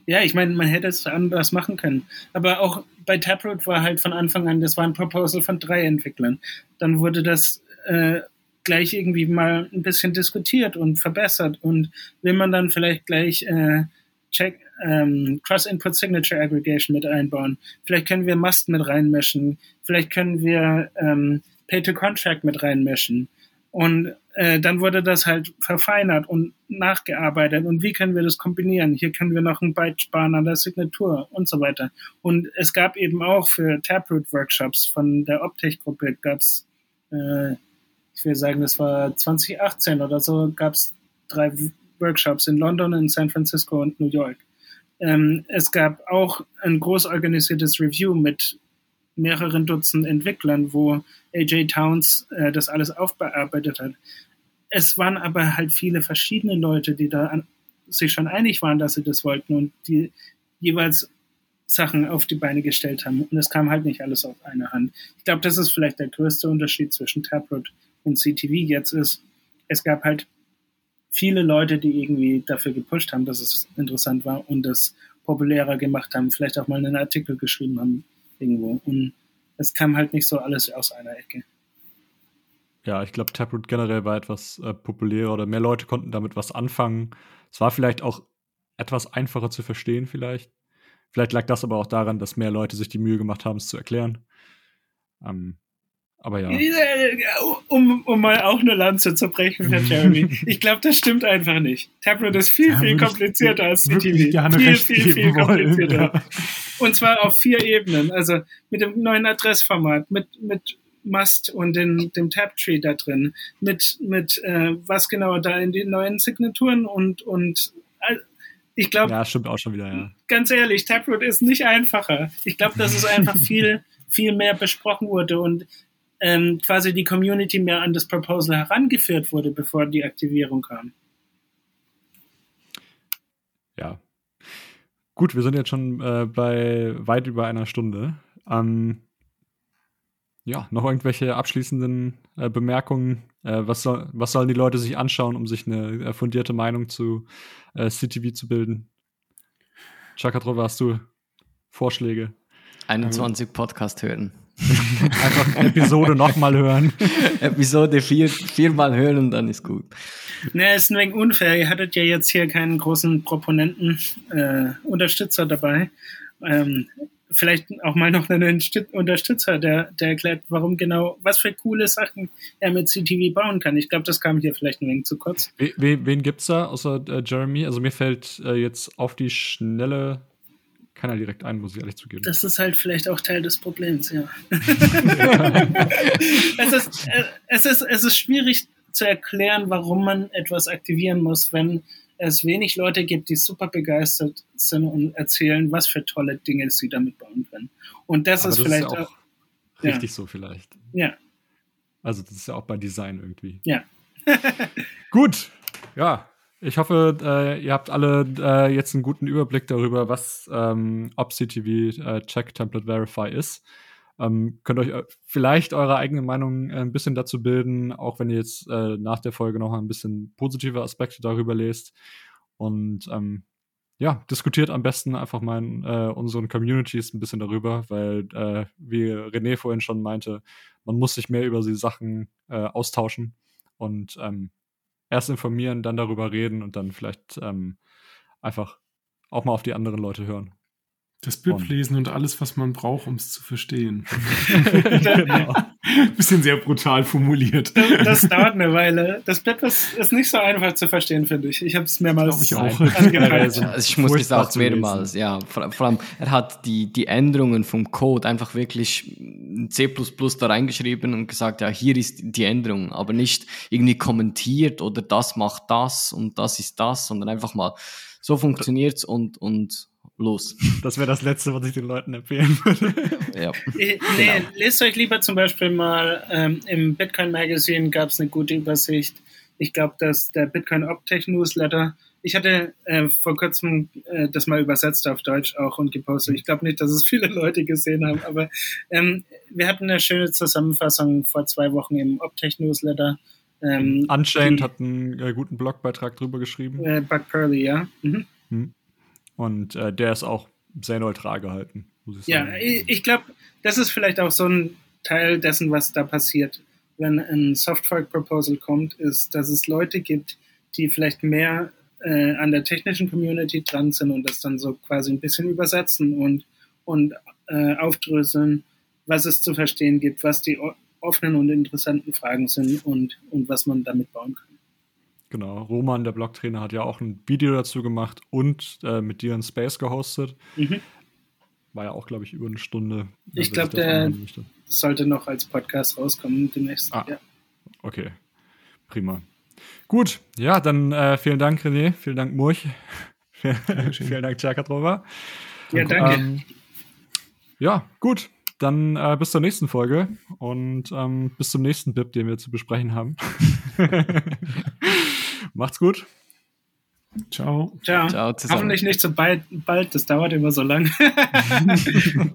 Ja, ich meine, man hätte es anders machen können. Aber auch bei Taproot war halt von Anfang an, das war ein Proposal von drei Entwicklern. Dann wurde das äh, gleich irgendwie mal ein bisschen diskutiert und verbessert. Und will man dann vielleicht gleich äh, Check, ähm, Cross-Input Signature Aggregation mit einbauen? Vielleicht können wir Must mit reinmischen. Vielleicht können wir ähm, Pay-to-Contract mit reinmischen. Und äh, dann wurde das halt verfeinert und nachgearbeitet. Und wie können wir das kombinieren? Hier können wir noch ein Byte sparen an der Signatur und so weiter. Und es gab eben auch für Taproot-Workshops von der Optech-Gruppe gab's, äh, ich will sagen, das war 2018 oder so, gab's drei Workshops in London, in San Francisco und New York. Ähm, es gab auch ein groß organisiertes Review mit mehreren Dutzend Entwicklern, wo AJ Towns äh, das alles aufbearbeitet hat. Es waren aber halt viele verschiedene Leute, die da an, sich schon einig waren, dass sie das wollten und die jeweils Sachen auf die Beine gestellt haben. Und es kam halt nicht alles auf eine Hand. Ich glaube, das ist vielleicht der größte Unterschied zwischen Taproot und CTV jetzt ist, es gab halt viele Leute, die irgendwie dafür gepusht haben, dass es interessant war und das populärer gemacht haben, vielleicht auch mal einen Artikel geschrieben haben irgendwo. Und es kam halt nicht so alles aus einer Ecke. Ja, ich glaube, Taproot generell war etwas äh, populärer oder mehr Leute konnten damit was anfangen. Es war vielleicht auch etwas einfacher zu verstehen, vielleicht. Vielleicht lag das aber auch daran, dass mehr Leute sich die Mühe gemacht haben, es zu erklären. Ähm, aber ja. Um, um mal auch eine Lanze zu brechen für Jeremy. ich glaube, das stimmt einfach nicht. Taproot ist viel, viel komplizierter als CTV. Viel, viel, viel komplizierter. Ja. Und zwar auf vier Ebenen. Also mit dem neuen Adressformat, mit, mit Must und den, dem Tab-Tree da drin, mit, mit äh, was genau da in den neuen Signaturen und, und äh, ich glaube. Ja, stimmt auch schon wieder, ja. Ganz ehrlich, Taproot ist nicht einfacher. Ich glaube, dass es einfach viel, viel mehr besprochen wurde und ähm, quasi die Community mehr an das Proposal herangeführt wurde, bevor die Aktivierung kam. Ja. Gut, wir sind jetzt schon äh, bei weit über einer Stunde. Ähm, ja, noch irgendwelche abschließenden äh, Bemerkungen? Äh, was, soll, was sollen die Leute sich anschauen, um sich eine äh, fundierte Meinung zu äh, CTV zu bilden? Chakatrova, hast du Vorschläge? 21 Podcast hören. Einfach Episode nochmal hören. Episode vier, viermal hören und dann ist gut. Ne, ist ein wenig unfair. Ihr hattet ja jetzt hier keinen großen Proponenten, äh, Unterstützer dabei. Ähm, vielleicht auch mal noch einen Unterstützer, der, der erklärt, warum genau, was für coole Sachen er mit CTV bauen kann. Ich glaube, das kam hier vielleicht ein wenig zu kurz. Wen, wen gibt's da außer äh, Jeremy? Also mir fällt äh, jetzt auf die schnelle keiner direkt ein, muss ich ehrlich zugeben. Das ist halt vielleicht auch Teil des Problems, ja. es, ist, äh, es, ist, es ist schwierig zu erklären, warum man etwas aktivieren muss, wenn es wenig Leute gibt, die super begeistert sind und erzählen, was für tolle Dinge sie damit bauen können. Und das Aber ist das vielleicht ist auch, auch richtig ja. so vielleicht. Ja. Also das ist ja auch bei Design irgendwie. Ja. Gut. Ja, ich hoffe, äh, ihr habt alle äh, jetzt einen guten Überblick darüber, was ähm, OpCTV äh, Check Template Verify ist. Ähm, könnt euch äh, vielleicht eure eigene Meinung äh, ein bisschen dazu bilden, auch wenn ihr jetzt äh, nach der Folge noch ein bisschen positive Aspekte darüber lest. Und ähm, ja, diskutiert am besten einfach mal in unseren Communities ein bisschen darüber, weil, wie René vorhin schon meinte, man muss sich mehr über die Sachen austauschen. Und ähm, erst informieren, dann darüber reden und dann vielleicht ähm, einfach auch mal auf die anderen Leute hören. Das BIP lesen und alles, was man braucht, um es zu verstehen. genau. Bisschen sehr brutal formuliert. Das, das, dauert eine Weile. Das BIP ist, ist nicht so einfach zu verstehen, finde ich. Ich habe es mehrmals ich auch. also ich muss es auch mehrmals, ja. Vor, vor, allem, er hat die, die Änderungen vom Code einfach wirklich C++ da reingeschrieben und gesagt, ja, hier ist die Änderung, aber nicht irgendwie kommentiert oder das macht das und das ist das, sondern einfach mal so funktioniert's und, und los. Das wäre das Letzte, was ich den Leuten empfehlen würde. Ja. Äh, nee, genau. lest euch lieber zum Beispiel mal ähm, im Bitcoin Magazine gab es eine gute Übersicht. Ich glaube, dass der Bitcoin Optech Newsletter, ich hatte äh, vor kurzem äh, das mal übersetzt auf Deutsch auch und gepostet. Ich glaube nicht, dass es viele Leute gesehen haben, aber ähm, wir hatten eine schöne Zusammenfassung vor zwei Wochen im Optech Newsletter. Ähm, Unchained die, hat einen äh, guten Blogbeitrag drüber geschrieben. Äh, Buck Pearly, ja. Mhm. Hm. Und äh, der ist auch sehr neutral gehalten, muss ich sagen. Ja, ich, ich glaube, das ist vielleicht auch so ein Teil dessen, was da passiert, wenn ein Softfork Proposal kommt, ist, dass es Leute gibt, die vielleicht mehr äh, an der technischen Community dran sind und das dann so quasi ein bisschen übersetzen und, und äh, aufdröseln, was es zu verstehen gibt, was die offenen und interessanten Fragen sind und, und was man damit bauen kann. Genau, Roman, der Blogtrainer, hat ja auch ein Video dazu gemacht und äh, mit dir in Space gehostet. Mhm. War ja auch, glaube ich, über eine Stunde. Ich glaube, der sollte noch als Podcast rauskommen demnächst. Ah, ja. Okay, prima. Gut, ja, dann äh, vielen Dank, René, vielen Dank, Murch. vielen Dank, Tjakatrova. Ja, danke. Ähm, ja, gut. Dann äh, bis zur nächsten Folge und ähm, bis zum nächsten BIP, den wir zu besprechen haben. Macht's gut. Ciao. Ciao. Ciao Hoffentlich nicht so bald, bald, das dauert immer so lang.